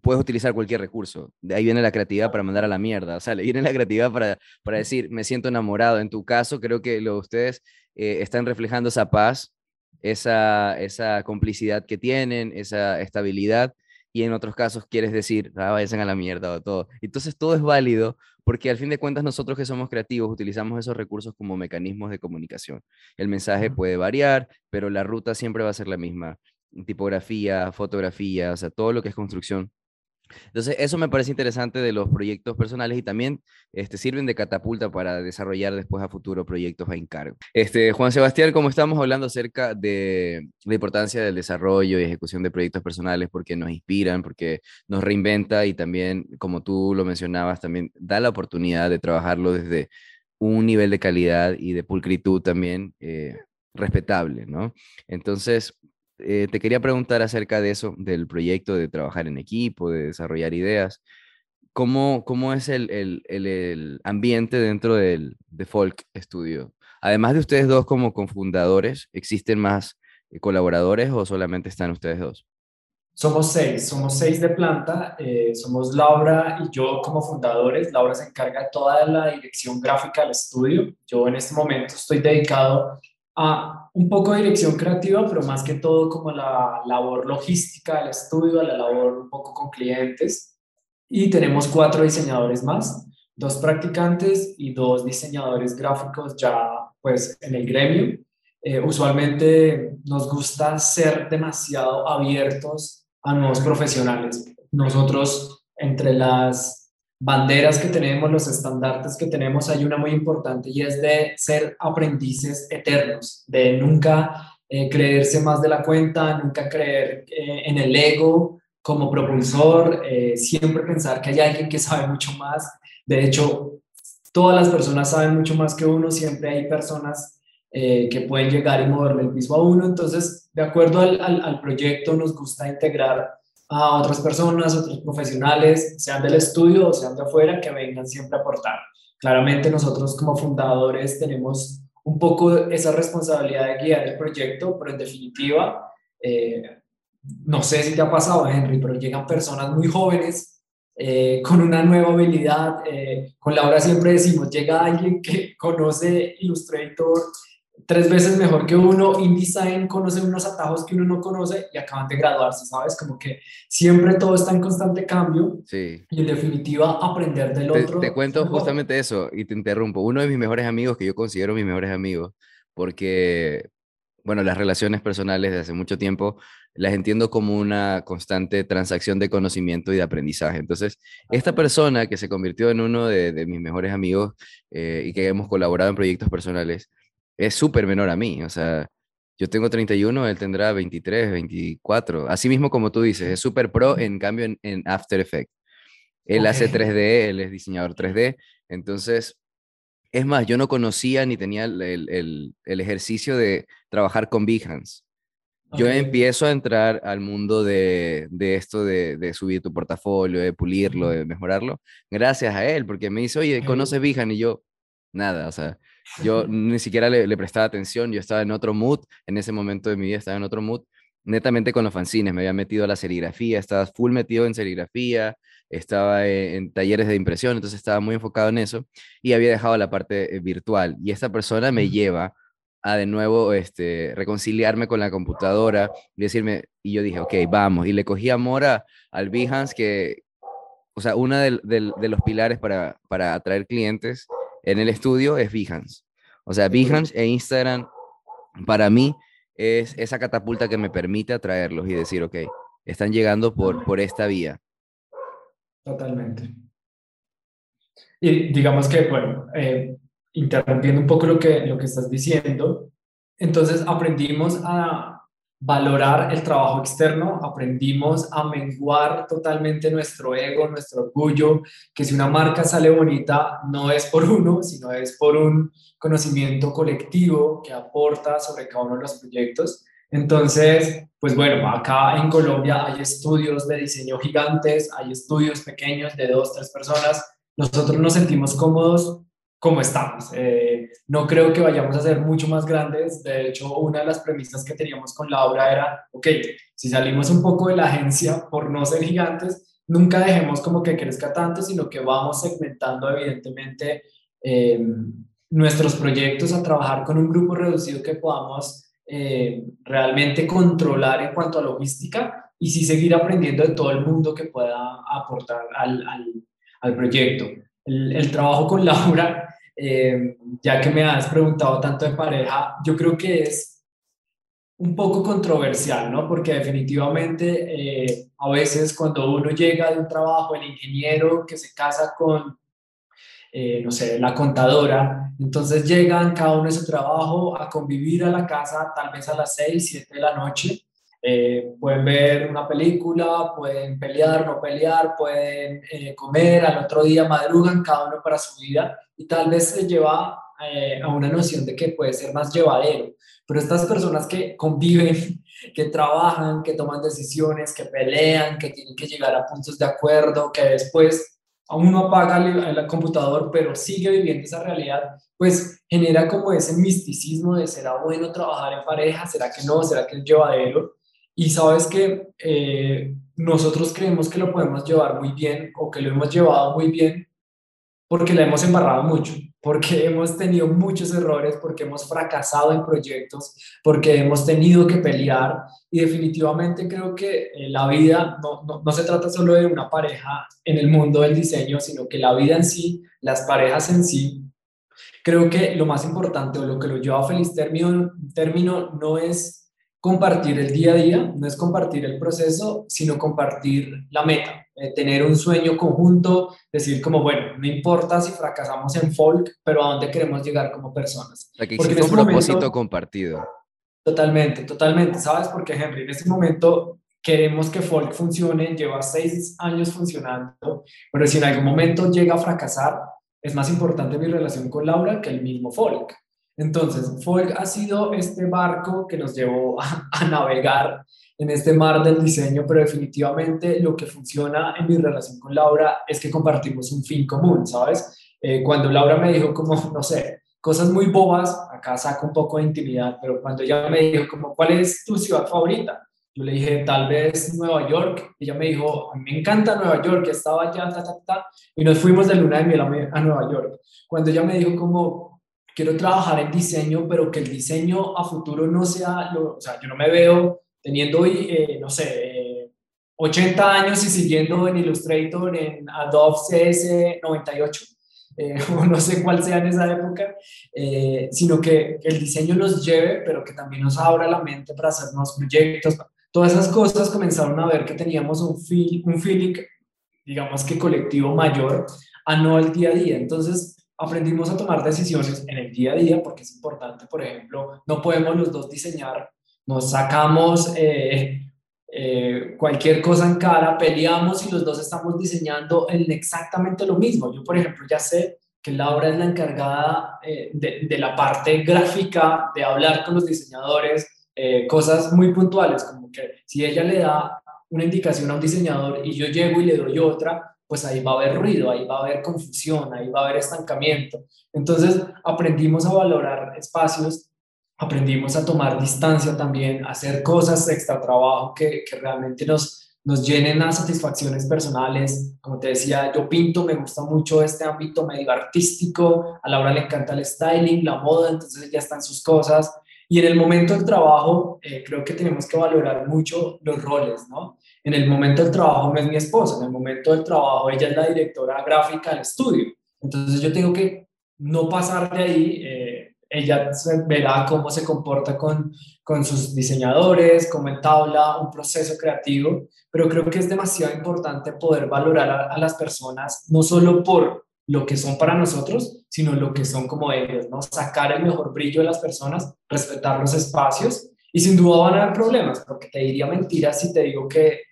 S1: puedes utilizar cualquier recurso. De ahí viene la creatividad para mandar a la mierda, o sea, viene la creatividad para, para decir, me siento enamorado. En tu caso, creo que lo, ustedes eh, están reflejando esa paz, esa, esa complicidad que tienen, esa estabilidad y en otros casos quieres decir, ah, vayan a la mierda o todo. Entonces todo es válido porque al fin de cuentas nosotros que somos creativos utilizamos esos recursos como mecanismos de comunicación. El mensaje puede variar, pero la ruta siempre va a ser la misma. Tipografía, fotografía, o sea, todo lo que es construcción entonces, eso me parece interesante de los proyectos personales y también este, sirven de catapulta para desarrollar después a futuro proyectos a encargo. Este, Juan Sebastián, como estamos hablando acerca de la importancia del desarrollo y ejecución de proyectos personales porque nos inspiran, porque nos reinventa y también, como tú lo mencionabas, también da la oportunidad de trabajarlo desde un nivel de calidad y de pulcritud también eh, respetable, ¿no? Entonces, eh, te quería preguntar acerca de eso, del proyecto de trabajar en equipo, de desarrollar ideas. ¿Cómo, cómo es el, el, el, ambiente dentro del de Folk Studio? Además de ustedes dos como cofundadores, ¿existen más eh, colaboradores o solamente están ustedes dos?
S2: Somos seis, somos seis de planta, eh, somos Laura y yo como fundadores. Laura se encarga de toda la dirección gráfica del estudio. Yo en este momento estoy dedicado un poco de dirección creativa, pero más que todo como la labor logística del estudio, la labor un poco con clientes. Y tenemos cuatro diseñadores más, dos practicantes y dos diseñadores gráficos ya pues en el gremio. Eh, usualmente nos gusta ser demasiado abiertos a nuevos profesionales. Nosotros entre las banderas que tenemos, los estandartes que tenemos, hay una muy importante y es de ser aprendices eternos, de nunca eh, creerse más de la cuenta, nunca creer eh, en el ego como propulsor, eh, siempre pensar que hay alguien que sabe mucho más. De hecho, todas las personas saben mucho más que uno, siempre hay personas que pueden llegar y moverle el piso a uno. Entonces, de acuerdo al, al, al proyecto, nos gusta integrar a otras personas, otros profesionales, sean del estudio o sean de afuera, que vengan siempre a aportar. Claramente nosotros como fundadores tenemos un poco esa responsabilidad de guiar el proyecto, pero en definitiva, eh, no sé si te ha pasado, Henry, pero llegan personas muy jóvenes eh, con una nueva habilidad. Eh, con Laura siempre decimos, llega alguien que conoce Illustrator, tres veces mejor que uno, InDesign conoce unos atajos que uno no conoce y acaban de graduarse, ¿sabes? Como que siempre todo está en constante cambio
S1: Sí.
S2: y en definitiva aprender del
S1: Te,
S2: otro.
S1: te cuento
S2: mejor.
S1: justamente eso y te interrumpo. Uno de mis mejores amigos, que yo considero mis mejores amigos, porque, bueno, las relaciones personales de hace mucho tiempo las entiendo como una constante transacción de conocimiento y de aprendizaje. Entonces, esta persona que se convirtió en uno de, de mis mejores amigos eh, y que hemos colaborado en proyectos personales, es súper menor a mí. O sea, yo tengo 31, él tendrá 23, 24. Así mismo como tú dices, es súper pro, en cambio, en, en After Effects. Él hace
S2: Ok.
S1: 3D, él es diseñador 3D. Entonces, es más, yo no conocía ni tenía el, el- ejercicio de trabajar con Behance. Yo empiezo a entrar al mundo de, de esto de, de subir tu portafolio, de pulirlo, de mejorarlo, gracias a él, porque me dice, oye. ¿conoces Behance? Y yo, nada, o sea, yo ni siquiera le, le prestaba atención, yo estaba en otro mood, en ese momento de mi vida estaba en otro mood, netamente con los fanzines, me había metido a la serigrafía, estaba full metido en serigrafía, estaba en, en talleres de impresión, entonces estaba muy enfocado en eso y había dejado la parte eh, virtual. Y esta persona me lleva a de nuevo este, reconciliarme con la computadora y decirme, y yo dije, ok, vamos, y le cogí amor a, al Behance, que, o sea, uno de los pilares para, para atraer clientes en el estudio es Behance. O sea. Behance e Instagram, para mí, es esa catapulta que me permite atraerlos y decir, ok, están llegando por, por esta vía.
S2: Totalmente. Y digamos que, bueno, eh, interrumpiendo un poco lo que, lo que estás diciendo, entonces aprendimos a valorar el trabajo externo, aprendimos a menguar totalmente nuestro ego, nuestro orgullo, que si una marca sale bonita no es por uno, sino es por un conocimiento colectivo que aporta sobre cada uno de los proyectos. Entonces, pues bueno, acá en Colombia hay estudios de diseño gigantes, hay estudios pequeños de dos, tres personas. Nosotros nos sentimos cómodos como estamos. Eh, no creo que vayamos a ser mucho más grandes. De hecho, una de las premisas que teníamos con Laura era, ok, si salimos un poco de la agencia por no ser gigantes, nunca dejemos como que crezca tanto, sino que vamos segmentando evidentemente eh, nuestros proyectos a trabajar con un grupo reducido que podamos eh, realmente controlar en cuanto a logística y sí seguir aprendiendo de todo el mundo que pueda aportar al, al, proyecto. El, trabajo con Laura, eh, ya que me has preguntado tanto de pareja, yo creo que es un poco controversial, ¿no? Porque definitivamente eh, a veces cuando uno llega de un trabajo, el ingeniero que se casa con eh, no sé, la contadora. Entonces llegan cada uno de su trabajo a convivir a la casa tal vez a las 6, 7 de la noche. Eh, pueden ver una película, pueden pelear, no pelear, pueden eh, comer, al otro día madrugan cada uno para su vida y tal vez se lleva eh, a una noción de que puede ser más llevadero. Pero estas personas que conviven, que trabajan, que toman decisiones, que pelean, que tienen que llegar a puntos de acuerdo, que después uno apaga el, el, computador, pero sigue viviendo esa realidad, pues genera como ese misticismo de será bueno trabajar en pareja, será que no, será que es llevadero. Y sabes que eh, nosotros creemos que lo podemos llevar muy bien o que lo hemos llevado muy bien porque la hemos embarrado mucho, porque hemos tenido muchos errores, porque hemos fracasado en proyectos, porque hemos tenido que pelear. Y definitivamente creo que eh, la vida no, no, no, se trata solo de una pareja en el mundo del diseño, sino que la vida en sí, las parejas en sí, creo que lo más importante o lo que lo lleva a feliz término, término no es compartir el día a día, no es compartir el proceso, sino compartir la meta, eh, tener un sueño conjunto, decir como, bueno, no importa si fracasamos en folk, pero a dónde queremos llegar como personas.
S1: O sea, que existe un propósito momento, compartido.
S2: Totalmente, totalmente. ¿Sabes por qué, Henry? En este momento queremos que folk funcione, lleva seis años funcionando, pero si en algún momento llega a fracasar, es más importante mi relación con Laura que el mismo folk. Entonces, Folk ha sido este barco que nos llevó a, a, navegar en este mar del diseño, pero definitivamente lo que funciona en mi relación con Laura es que compartimos un fin común, ¿sabes? Eh, cuando Laura me dijo como, no sé, cosas muy bobas, acá saco un poco de intimidad, pero cuando ella me dijo como, ¿cuál es tu ciudad favorita? Yo le dije, tal vez Nueva York. Ella me dijo, a mí me encanta Nueva York, estaba allá, ta, ta, ta, y nos fuimos de luna de miel a, a Nueva York. Cuando ella me dijo como, quiero trabajar en diseño, pero que el diseño a futuro no sea, lo, o sea, yo no me veo teniendo eh, no sé, 80 eh, años y siguiendo en Illustrator, en Adobe CS98, eh, o no sé cuál sea en esa época, sino que, el diseño nos lleve, pero que también nos abra la mente para hacer nuevos proyectos. Todas esas cosas comenzaron a ver que teníamos un, feel, un feeling, digamos que colectivo mayor, a no al día a día. Entonces, aprendimos a tomar decisiones en el día a día, porque es importante, por ejemplo, no podemos los dos diseñar, nos sacamos eh, eh, cualquier cosa en cara, peleamos y los dos estamos diseñando en exactamente lo mismo. Yo, por ejemplo, ya sé que Laura es la encargada eh, de, de, la parte gráfica, de hablar con los diseñadores, cosas muy puntuales, como que si ella le da una indicación a un diseñador y yo llego y le doy otra, pues ahí va a haber ruido, ahí va a haber confusión, ahí va a haber estancamiento. Entonces aprendimos a valorar espacios, aprendimos a tomar distancia también, a hacer cosas extra trabajo que, que realmente nos, nos llenen a satisfacciones personales. Como te decía, yo pinto, me gusta mucho este ámbito medio artístico, a Laura le encanta el styling, la moda, entonces ya están sus cosas. Y en el momento del trabajo, eh, creo que tenemos que valorar mucho los roles, ¿no? En el momento del trabajo no es mi esposa, en el momento del trabajo ella es la directora gráfica del estudio. Entonces yo tengo que no pasar de ahí. Eh, ella verá cómo se comporta con, con sus diseñadores, cómo entabla un proceso creativo, pero creo que es demasiado importante poder valorar a, a las personas no solo por lo que son para nosotros, sino lo que son como ellos, ¿no? Sacar el mejor brillo de las personas, respetar los espacios y sin duda van a haber problemas, porque te diría mentira si te digo que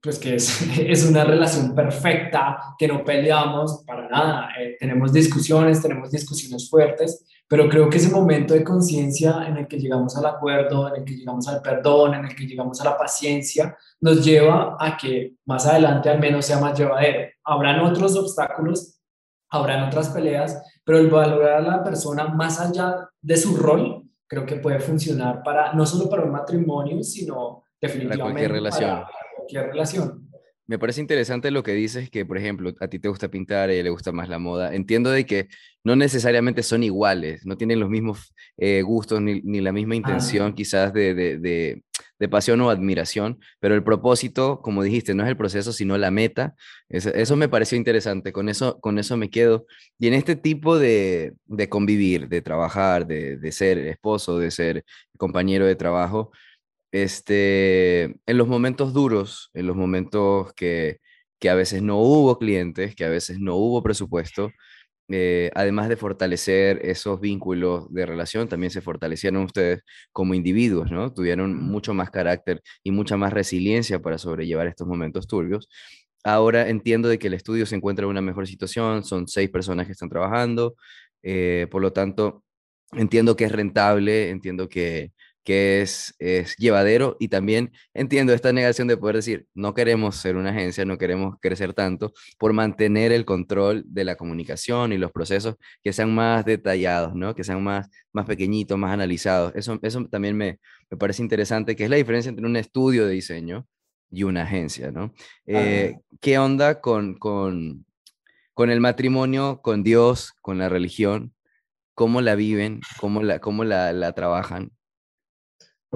S2: pues que es, es, una relación perfecta, que no peleamos para nada. Eh, tenemos discusiones, tenemos discusiones fuertes, pero creo que ese momento de conciencia en el que llegamos al acuerdo, en el que llegamos al perdón, en el que llegamos a la paciencia, nos lleva a que más adelante al menos sea más llevadero. Habrán otros obstáculos, habrán otras peleas, pero el valorar a la persona más allá de su rol, creo que puede funcionar para, no solo para un matrimonio, sino definitivamente
S1: para cualquier relación.
S2: Para, relación.
S1: Me parece interesante lo que dices, que por ejemplo, a ti te gusta pintar, a ella le gusta más la moda. Entiendo de que no necesariamente son iguales, no tienen los mismos eh, gustos ni, ni, la misma intención quizás de, de, de, de, pasión o admiración, pero el propósito, como dijiste, no es el proceso, sino la meta. Eso, eso me pareció interesante, con eso, con eso me quedo. Y en este tipo de, convivir, de trabajar, de ser esposo, de ser compañero de trabajo, este, en los momentos duros, en los momentos que, que a veces no hubo clientes, que a veces no hubo presupuesto, eh, además de fortalecer esos vínculos de relación, también se fortalecieron ustedes como individuos, ¿no? Tuvieron mucho más carácter y mucha más resiliencia para sobrellevar estos momentos turbios. Ahora entiendo de que el estudio se encuentra en una mejor situación, son seis personas que están trabajando, eh, por lo tanto, entiendo que es rentable, entiendo que, que es, es llevadero y también entiendo esta negación de poder decir, no queremos ser una agencia, no queremos crecer tanto por mantener el control de la comunicación y los procesos que sean más detallados, ¿no? que sean más, más pequeñitos, más analizados. Eso, eso también me, me parece interesante, que es la diferencia entre un estudio de diseño y una agencia. ¿no? Eh, ¿Qué onda con, con, con el matrimonio, con Dios, con la religión? ¿Cómo la viven? ¿Cómo la, cómo la, la trabajan?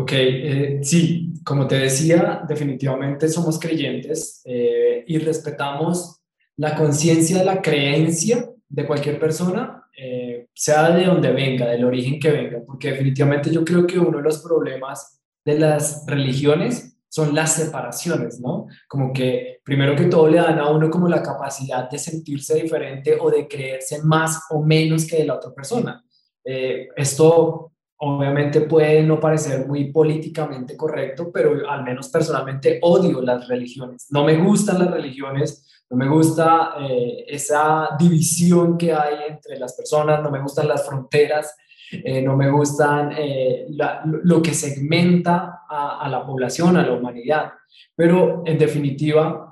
S2: Ok, eh, sí, como te decía, definitivamente somos creyentes eh, y respetamos la conciencia la creencia de cualquier persona, eh, sea de donde venga, del origen que venga, porque definitivamente yo creo que uno de los problemas de las religiones son las separaciones, ¿no? Como que primero que todo le dan a uno como la capacidad de sentirse diferente o de creerse más o menos que de la otra persona. esto obviamente puede no parecer muy políticamente correcto, pero al menos personalmente odio las religiones. No me gustan las religiones, no me gusta eh, esa división que hay entre las personas, no me gustan las fronteras, eh, no me gustan eh, lo que segmenta a, a, la población, a la humanidad. Pero en definitiva,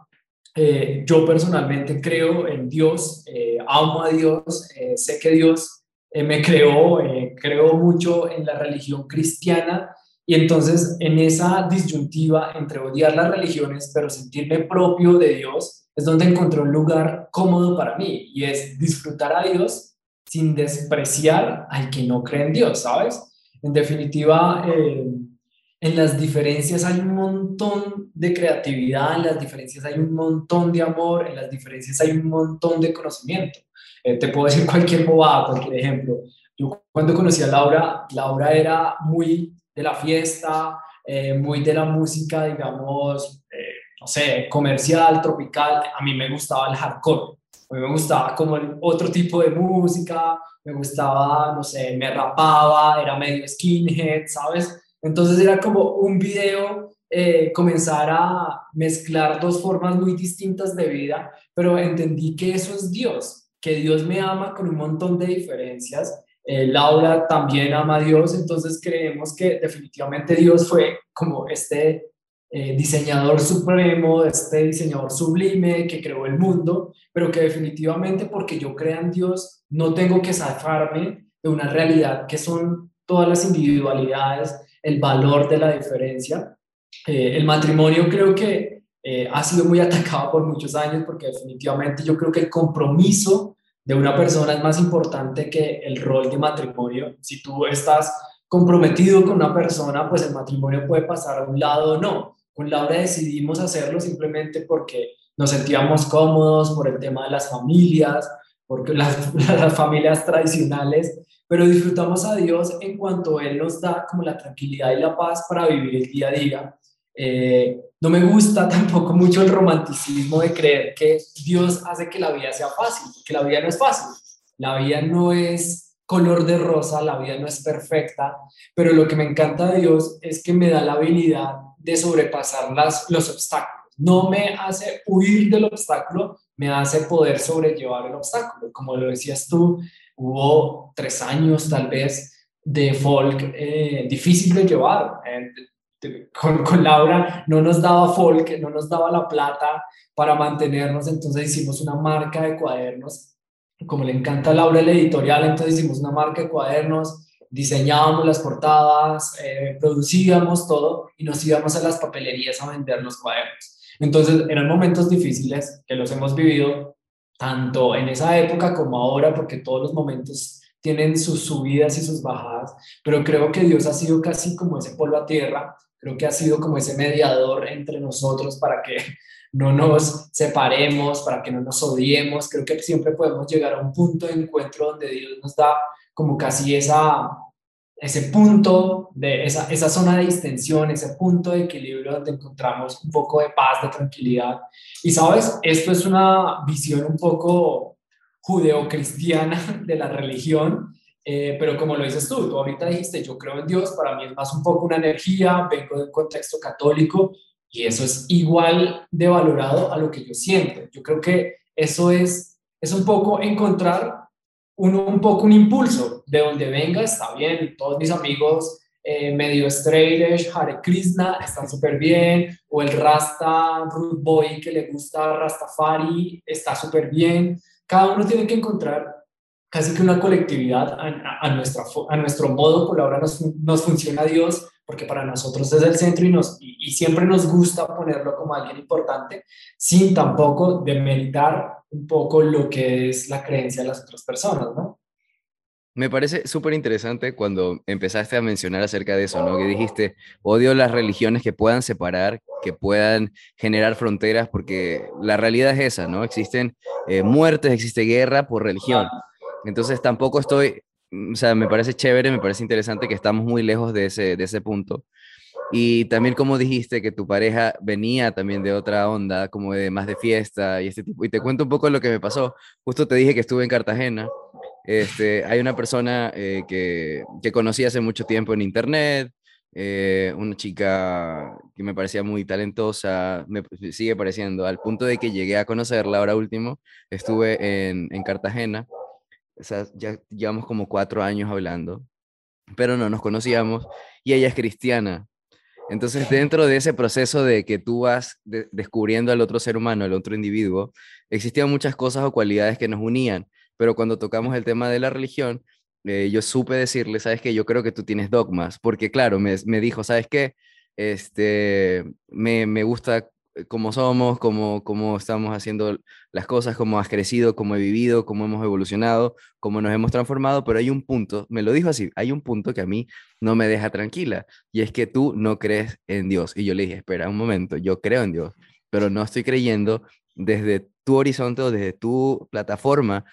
S2: yo personalmente creo en Dios, amo a Dios, sé que Dios eh, me creó, eh, creo mucho en la religión cristiana y entonces en esa disyuntiva entre odiar las religiones pero sentirme propio de Dios es donde encontré un lugar cómodo para mí y es disfrutar a Dios sin despreciar al que no cree en Dios, ¿sabes? En definitiva, eh, en las diferencias hay un montón de creatividad, en las diferencias hay un montón de amor, en las diferencias hay un montón de conocimiento. Eh, te puedo decir cualquier bobada, cualquier ejemplo. Yo cuando conocí a Laura, Laura era muy de la fiesta, eh, muy de la música, digamos, no sé, comercial, tropical. A mí me gustaba el hardcore. A mí me gustaba como otro tipo de música, me gustaba, no sé, me rapaba, era medio skinhead, ¿sabes? Entonces era como un video eh, comenzar a mezclar dos formas muy distintas de vida, pero entendí que eso es Dios, que Dios me ama con un montón de diferencias. Laura también ama a Dios, entonces creemos que definitivamente Dios fue como este eh, diseñador supremo, este diseñador sublime que creó el mundo, pero que definitivamente porque yo crea en Dios no tengo que zafarme de una realidad que son todas las individualidades, el valor de la diferencia. Eh, el matrimonio creo que eh, ha sido muy atacado por muchos años porque definitivamente yo creo que el compromiso de una persona es más importante que el rol de matrimonio. Si tú estás comprometido con una persona, pues el matrimonio puede pasar a un lado o no. Con Laura decidimos hacerlo simplemente porque nos sentíamos cómodos por el tema de las familias, porque las, las familias tradicionales, pero disfrutamos a Dios en cuanto Él nos da como la tranquilidad y la paz para vivir el día a día. Eh, no me gusta tampoco mucho el romanticismo de creer que Dios hace que la vida sea fácil, que la vida no es fácil. La vida no es color de rosa, la vida no es perfecta, pero lo que me encanta de Dios es que me da la habilidad de sobrepasar las, los obstáculos. No me hace huir del obstáculo, me hace poder sobrellevar el obstáculo. Como lo decías tú, hubo tres años tal vez de folk eh, difícil de llevar. Eh, con, con, Laura no nos daba folk, no nos daba la plata para mantenernos, entonces hicimos una marca de cuadernos. Como le encanta a Laura el editorial, entonces hicimos una marca de cuadernos diseñábamos las portadas, eh, producíamos todo y nos íbamos a las papelerías a vender los cuadernos. Entonces eran momentos difíciles que los hemos vivido tanto en esa época como ahora, porque todos los momentos tienen sus subidas y sus bajadas, pero creo que Dios ha sido casi como ese polvo a tierra, creo que ha sido como ese mediador entre nosotros para que no nos separemos, para que no nos odiemos, creo que siempre podemos llegar a un punto de encuentro donde Dios nos da como casi esa, ese punto, de esa, esa zona de distensión, ese punto de equilibrio donde encontramos un poco de paz, de tranquilidad. Y sabes, esto es una visión un poco judeocristiana de la religión, eh, pero como lo dices tú, tú ahorita dijiste, yo creo en Dios, para mí es más un poco una energía, vengo de un contexto católico y eso es igual de valorado a lo que yo siento. Yo creo que eso es, es un poco encontrar un poco un impulso de donde venga, está bien, todos mis amigos eh, medio straight Hare Krishna, están súper bien, o el Rasta Root Boy que le gusta Rastafari, está súper bien. Cada uno tiene que encontrar casi que una colectividad a, a, nuestra, a nuestro modo, por ahora nos, nos funciona Dios, porque para nosotros es el centro y, nos, y, siempre nos gusta ponerlo como alguien importante, sin tampoco demeritar un poco lo que es la creencia de las otras personas, ¿no?
S1: Me parece súper interesante cuando empezaste a mencionar acerca de eso, ¿no? Que dijiste, odio las religiones que puedan separar, que puedan generar fronteras, porque la realidad es esa, ¿no? Existen eh, muertes, existe guerra por religión. Entonces tampoco estoy o sea, me parece chévere, me parece interesante que estamos muy lejos de ese, de ese punto. Y también como dijiste que tu pareja venía también de otra onda, como de más de fiesta y este tipo. Y te cuento un poco lo que me pasó. Justo te dije que estuve en Cartagena. Este, hay una persona eh, que, que conocí hace mucho tiempo en internet, eh, una chica que me parecía muy talentosa, me sigue pareciendo, al punto de que llegué a conocerla ahora último, estuve en, en Cartagena o sea, ya llevamos como cuatro años hablando, pero no nos conocíamos y ella es cristiana. Entonces, dentro de ese proceso de que tú vas descubriendo al otro ser humano, al otro individuo, existían muchas cosas o cualidades que nos unían, pero cuando tocamos el tema de la religión, eh, yo supe decirle, sabes que yo creo que tú tienes dogmas, porque claro, me, me dijo, sabes qué, este, me, me gusta cómo somos, cómo, cómo estamos haciendo las cosas, cómo has crecido, cómo he vivido, cómo hemos evolucionado, cómo nos hemos transformado, pero hay un punto, me lo dijo así, hay un punto que a mí no me deja tranquila y es que tú no crees en Dios. Y yo le dije, espera un momento, yo creo en Dios, pero no estoy creyendo desde tu horizonte o desde tu plataforma,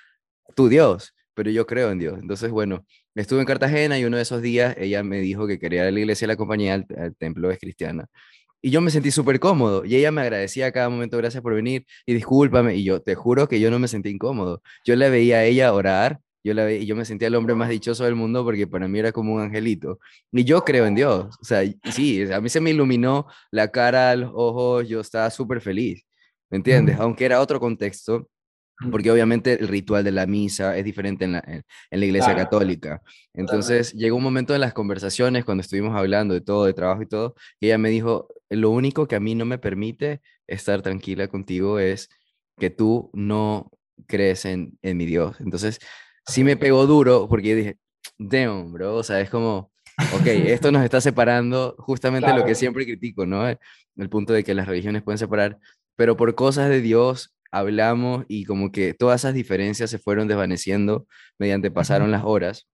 S1: tu Dios, pero yo creo en Dios. Entonces, bueno, estuve en Cartagena y uno de esos días ella me dijo que quería ir a la iglesia, la compañía al, al templo es cristiana. Y yo me sentí súper cómodo y ella me agradecía a cada momento, gracias por venir y discúlpame. Y yo te juro que yo no me sentí incómodo. Yo le veía a ella orar, yo, la veía, y yo me sentía el hombre más dichoso del mundo porque para mí era como un angelito. Y yo creo en Dios. O sea, sí, a mí se me iluminó la cara, los ojos, yo estaba súper feliz. ¿Me entiendes? Aunque era otro contexto, porque obviamente el ritual de la misa es diferente en la, en, la iglesia católica. Entonces llegó un momento en las conversaciones, cuando estuvimos hablando de todo, de trabajo y todo, que ella me dijo, lo único que a mí no me permite estar tranquila contigo es que tú no crees en, en mi Dios. Entonces sí me pegó duro porque yo dije, damn, bro, o sea, es como, ok, esto nos está separando justamente lo que siempre critico, ¿no? El punto de que las religiones pueden separar, pero por cosas de Dios hablamos y como que todas esas diferencias se fueron desvaneciendo mediante pasaron las horas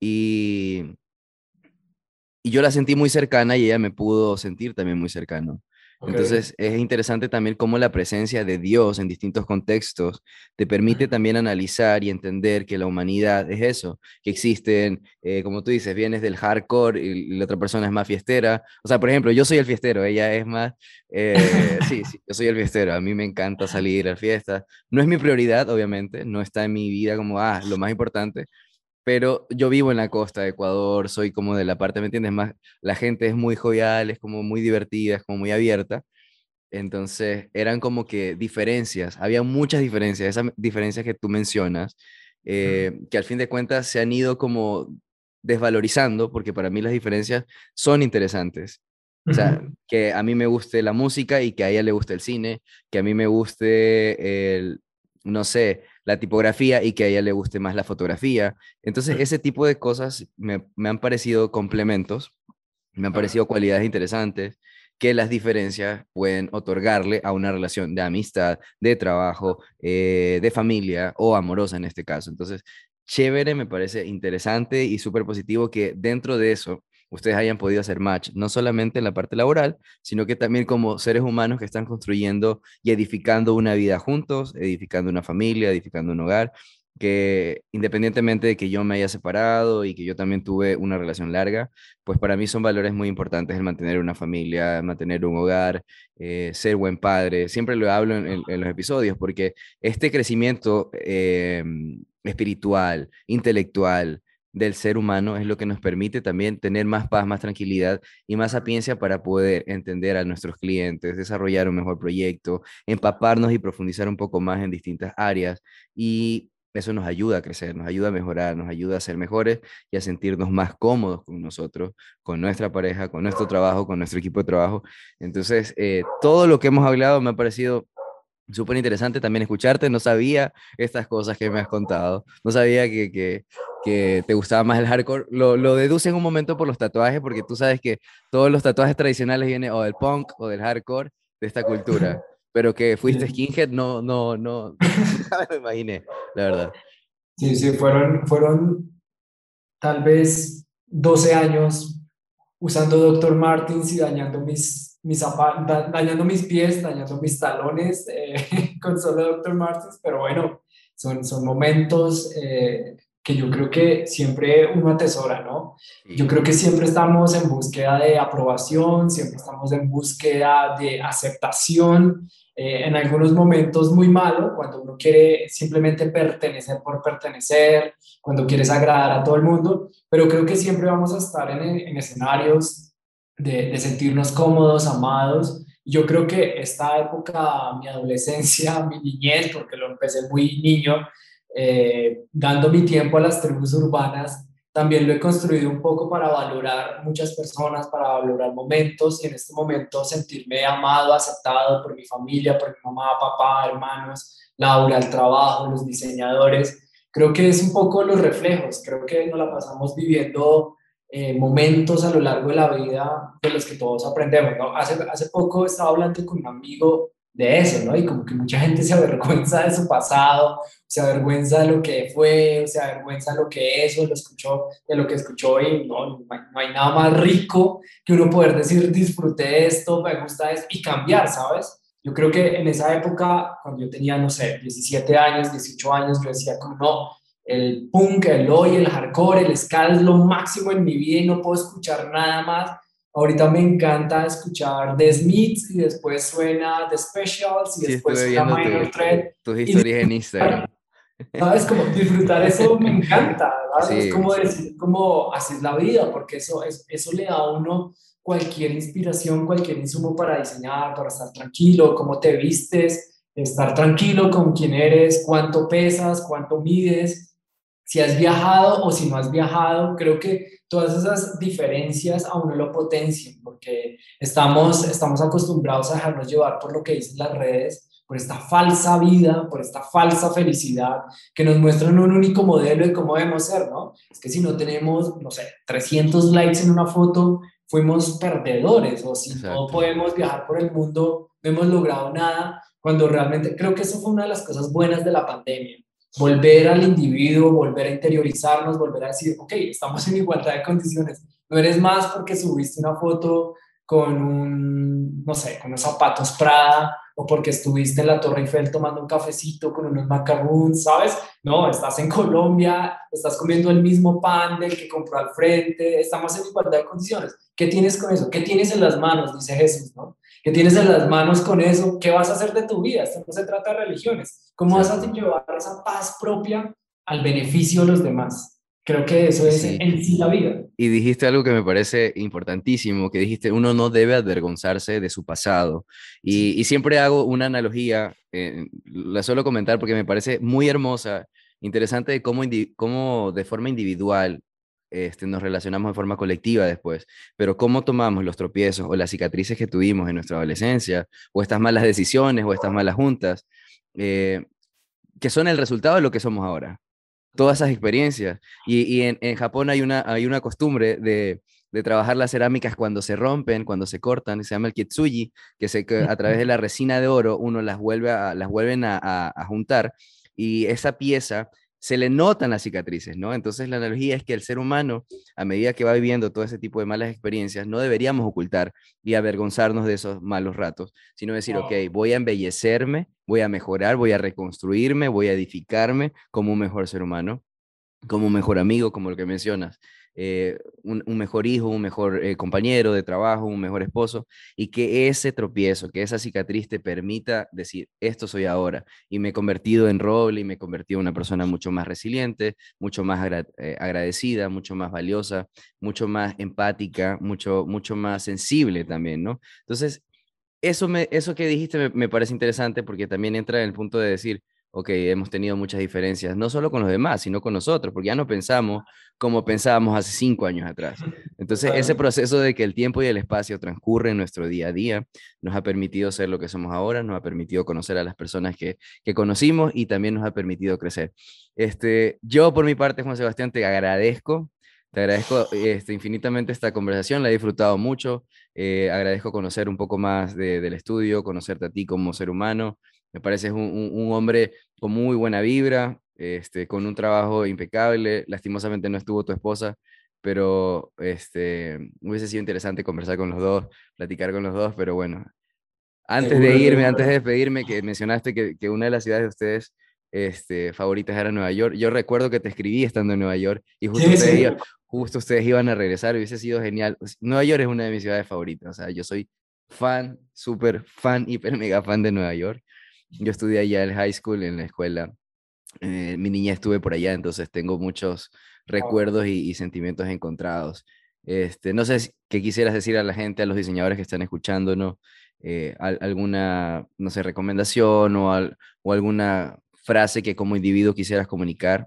S1: y, y yo la sentí muy cercana y ella me pudo sentir también muy cercano. Entonces es interesante también cómo la presencia de Dios en distintos contextos te permite también analizar y entender que la humanidad es eso, que existen, eh, como tú dices, vienes del hardcore y la otra persona es más fiestera. O sea, por ejemplo, yo soy el fiestero, ella es más, eh, sí, sí, yo soy el fiestero, a mí me encanta salir a fiestas. No es mi prioridad, obviamente, no está en mi vida como, ah, lo más importante, pero yo vivo en la costa de Ecuador, soy como de la parte, ¿me entiendes? Más, la gente es muy jovial, es como muy divertida, es como muy abierta. Entonces, eran como que diferencias, había muchas diferencias, esas diferencias que tú mencionas, eh, que al fin de cuentas se han ido como desvalorizando, porque para mí las diferencias son interesantes. O sea, que a mí me guste la música y que a ella le guste el cine, que a mí me guste el, no sé, la tipografía y que a ella le guste más la fotografía. Entonces, ese tipo de cosas me, han parecido complementos, me han parecido cualidades interesantes que las diferencias pueden otorgarle a una relación de amistad, de trabajo, eh, de familia o amorosa en este caso. Entonces, chévere, me parece interesante y súper positivo que dentro de eso ustedes hayan podido hacer match, no solamente en la parte laboral, sino que también como seres humanos que están construyendo y edificando una vida juntos, edificando una familia, edificando un hogar, que independientemente de que yo me haya separado y que yo también tuve una relación larga, pues para mí son valores muy importantes el mantener una familia, mantener un hogar, eh, ser buen padre. Siempre lo hablo en, los episodios porque este crecimiento eh, espiritual, intelectual, del ser humano es lo que nos permite también tener más paz, más tranquilidad y más sapiencia para poder entender a nuestros clientes, desarrollar un mejor proyecto, empaparnos y profundizar un poco más en distintas áreas y eso nos ayuda a crecer, nos ayuda a mejorar, nos ayuda a ser mejores y a sentirnos más cómodos con nosotros, con nuestra pareja, con nuestro trabajo, con nuestro equipo de trabajo. Entonces, eh, todo lo que hemos hablado me ha parecido súper interesante también escucharte. No sabía estas cosas que me has contado. No sabía que, que, que te gustaba más el hardcore. Lo, lo deduce en un momento por los tatuajes, porque tú sabes que todos los tatuajes tradicionales vienen o del punk o del hardcore de esta cultura. Pero que fuiste skinhead, no, no, no, no me imaginé, la verdad.
S2: Sí, sí, fueron, fueron tal vez 12 años usando Dr. Martins y dañando mis mis dañando mis pies, dañando mis talones eh, con solo Dr. Martens, pero bueno, son, son momentos eh, que yo creo que siempre uno atesora, ¿no? Yo creo que siempre estamos en búsqueda de aprobación, siempre estamos en búsqueda de aceptación, eh, en algunos momentos muy malo, cuando uno quiere simplemente pertenecer por pertenecer, cuando quieres agradar a todo el mundo, pero creo que siempre vamos a estar en, en escenarios de, sentirnos cómodos, amados. Yo creo que esta época, mi adolescencia, mi niñez, porque lo empecé muy niño, eh, dando mi tiempo a las tribus urbanas, también lo he construido un poco para valorar muchas personas, para valorar momentos y en este momento sentirme amado, aceptado por mi familia, por mi mamá, papá, hermanos, Laura, el trabajo, los diseñadores. Creo que es un poco los reflejos, creo que nos la pasamos viviendo eh, momentos a lo largo de la vida de los que todos aprendemos, ¿no? Hace, hace poco estaba hablando con un amigo de eso, ¿no? Y como que mucha gente se avergüenza de su pasado, se avergüenza de lo que fue, se avergüenza de lo que es, o lo escuchó, de lo que escuchó y no, no hay nada más rico que uno poder decir, disfruté esto, me gusta esto y cambiar, ¿sabes? Yo creo que en esa época, cuando yo tenía, no sé, 17 años, 18 años, yo decía como, no, el punk, el hoy, el hardcore, el ska es lo máximo en mi vida y no puedo escuchar nada más Ahorita me encanta escuchar The Smiths y después suena The Specials y después suena Minor Threat.
S1: Tus historias en Instagram.
S2: ¿Sabes? Como disfrutar eso me encanta, ¿verdad? es como decir, como así es la vida, porque eso, es, eso le da a uno cualquier inspiración, cualquier insumo para diseñar, para estar tranquilo, cómo te vistes, estar tranquilo con quién eres, cuánto pesas, cuánto mides, si has viajado o si no has viajado. Creo que todas esas diferencias a uno lo potencian, porque estamos, estamos acostumbrados a dejarnos llevar por lo que dicen las redes, por esta falsa vida, por esta falsa felicidad que nos muestran un único modelo de cómo debemos ser, ¿no? Es que si no tenemos, no sé, 300 likes en una foto, fuimos perdedores, o si no podemos viajar por el mundo, no hemos logrado nada, cuando realmente creo que eso fue una de las cosas buenas de la pandemia, volver al individuo, volver a interiorizarnos, volver a decir, ok, estamos en igualdad de condiciones. No eres más porque subiste una foto con un, no sé, con unos zapatos Prada o porque estuviste en la Torre Eiffel tomando un cafecito con unos macarons, ¿sabes? No, estás en Colombia, estás comiendo el mismo pan del que compró al frente, estamos en igualdad de condiciones. ¿Qué tienes con eso? ¿Qué tienes en las manos? Dice Jesús, ¿no? ¿Qué tienes en las manos con eso? ¿Qué vas a hacer de tu vida? Esto no se trata de religiones. ¿Cómo vas a llevar esa paz propia al beneficio de los demás? Creo que eso es en sí la vida.
S1: Y dijiste algo que me parece importantísimo, que dijiste, uno no debe avergonzarse de su pasado. Y, siempre hago una analogía, eh, la suelo comentar porque me parece muy hermosa, interesante de cómo, cómo de forma individual este, nos relacionamos de forma colectiva después, pero cómo tomamos los tropiezos o las cicatrices que tuvimos en nuestra adolescencia, o estas malas decisiones o estas malas juntas, eh, que son el resultado de lo que somos ahora todas esas experiencias. Y, en, Japón hay una, hay una costumbre de, trabajar las cerámicas cuando se rompen, cuando se cortan, se llama el kitsuji, que, se, a través de la resina de oro uno las, vuelve las vuelven a juntar. Y esa pieza se le notan las cicatrices, ¿no? Entonces la analogía es que el ser humano, a medida que va viviendo todo ese tipo de malas experiencias, no deberíamos ocultar y avergonzarnos de esos malos ratos, sino decir, ok, voy a embellecerme, voy a mejorar, voy a reconstruirme, voy a edificarme como un mejor ser humano, como un mejor amigo, como lo que mencionas. Eh, un, mejor hijo, un mejor eh, compañero de trabajo, un mejor esposo, y que ese tropiezo, que esa cicatriz te permita decir, esto soy ahora, y me he convertido en roble y me he convertido en una persona mucho más resiliente, mucho más eh, agradecida, mucho más valiosa, mucho más empática, mucho, mucho más sensible también, ¿no? Entonces, eso, me, eso que dijiste me, me parece interesante porque también entra en el punto de decir, ok, hemos tenido muchas diferencias, no solo con los demás, sino con nosotros, porque ya no pensamos como pensábamos hace cinco años atrás. Entonces, ese proceso de que el tiempo y el espacio transcurren en nuestro día a día nos ha permitido ser lo que somos ahora, nos ha permitido conocer a las personas que, que conocimos y también nos ha permitido crecer. Este, yo, por mi parte, Juan Sebastián, te agradezco. Te agradezco este, infinitamente esta conversación, la he disfrutado mucho. Eh, agradezco conocer un poco más del estudio, conocerte a ti como ser humano, me parece un, un, hombre con muy buena vibra, este, con un trabajo impecable. Lastimosamente no estuvo tu esposa, pero este, hubiese sido interesante conversar con los dos, platicar con los dos, pero bueno. Antes de irme, antes de despedirme, que mencionaste que, que una de las ciudades de ustedes este, favoritas era Nueva York. Yo recuerdo que te escribí estando en Nueva York y justo, ustedes, justo ustedes iban a regresar, hubiese sido genial. Nueva York es una de mis ciudades favoritas, o sea, yo soy fan, súper fan, hiper mega fan de Nueva York. Yo estudié allá en el high school, en la escuela. Eh, mi niña estuve por allá, entonces tengo muchos recuerdos y, sentimientos encontrados. Este, no sé qué quisieras decir a la gente, a los diseñadores que están escuchándonos, eh, alguna, no sé, recomendación o, o alguna frase que como individuo quisieras comunicar.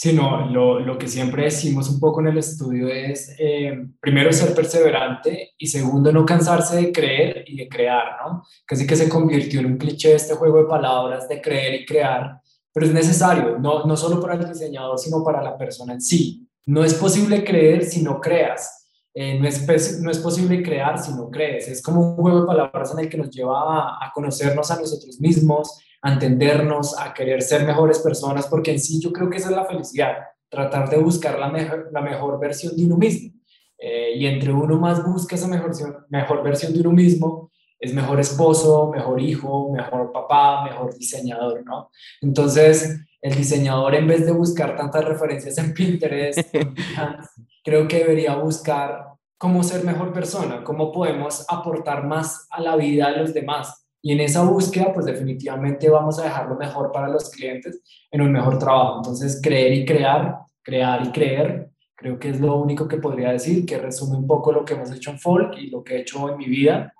S2: Sí, no, lo, lo, que siempre decimos un poco en el estudio es, eh, primero, ser perseverante y segundo, no cansarse de creer y de crear, ¿no? Casi que se convirtió en un cliché este juego de palabras de creer y crear, pero es necesario, no, no solo para el diseñador, sino para la persona en sí. no es posible creer si no creas. Eh, no, es, no es posible crear si no crees. Es como un juego de palabras en el que nos lleva a, conocernos a nosotros mismos, a entendernos, a querer ser mejores personas, porque en sí yo creo que esa es la felicidad, tratar de buscar la mejor, la mejor versión de uno mismo. Eh, y entre uno más busca esa mejor, mejor versión de uno mismo, es mejor esposo, mejor hijo, mejor papá, mejor diseñador, ¿no? Entonces, el diseñador en vez de buscar tantas referencias en Pinterest, creo que debería buscar cómo ser mejor persona, cómo podemos aportar más a la vida de los demás. Y en esa búsqueda, pues definitivamente vamos a dejar lo mejor para los clientes en un mejor trabajo. Entonces, creer y crear, crear y creer, creo que es lo único que podría decir, que resume un poco lo que hemos hecho en Folk y lo que he hecho en mi vida.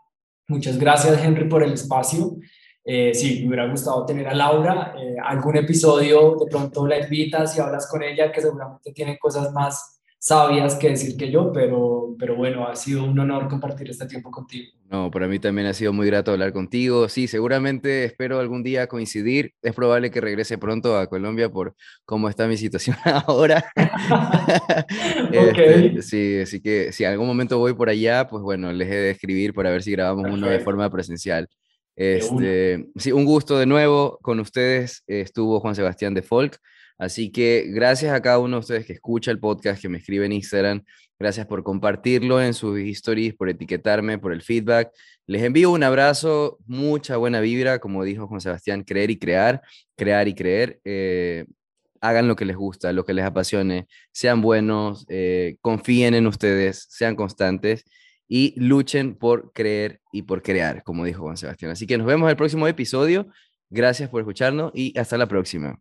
S2: Muchas gracias, Henry, por el espacio. Eh, sí, me hubiera gustado tener a Laura. Eh, algún episodio de pronto la invitas y hablas con ella, que seguramente tiene cosas más sabias que decir que yo, pero, pero bueno, ha sido un honor compartir este tiempo contigo.
S1: No, para mí también ha sido muy grato hablar contigo. Sí, seguramente espero algún día coincidir. Es probable que regrese pronto a Colombia por cómo está mi situación ahora. Este, sí, así que si algún momento voy por allá, pues bueno, les he de escribir para ver si grabamos uno de forma presencial. Este, sí, un gusto de nuevo con ustedes. Estuvo Juan Sebastián de Folk. Así que gracias a cada uno de ustedes que escucha el podcast, que me escribe en Instagram. Gracias por compartirlo en sus stories, por etiquetarme, por el feedback. Les envío un abrazo, mucha buena vibra, como dijo Juan Sebastián, creer y crear, crear y creer. Eh, hagan lo que les gusta, lo que les apasione, sean buenos, eh, confíen en ustedes, sean constantes y luchen por creer y por crear, como dijo Juan Sebastián. Así que nos vemos en el próximo episodio. Gracias por escucharnos y hasta la próxima.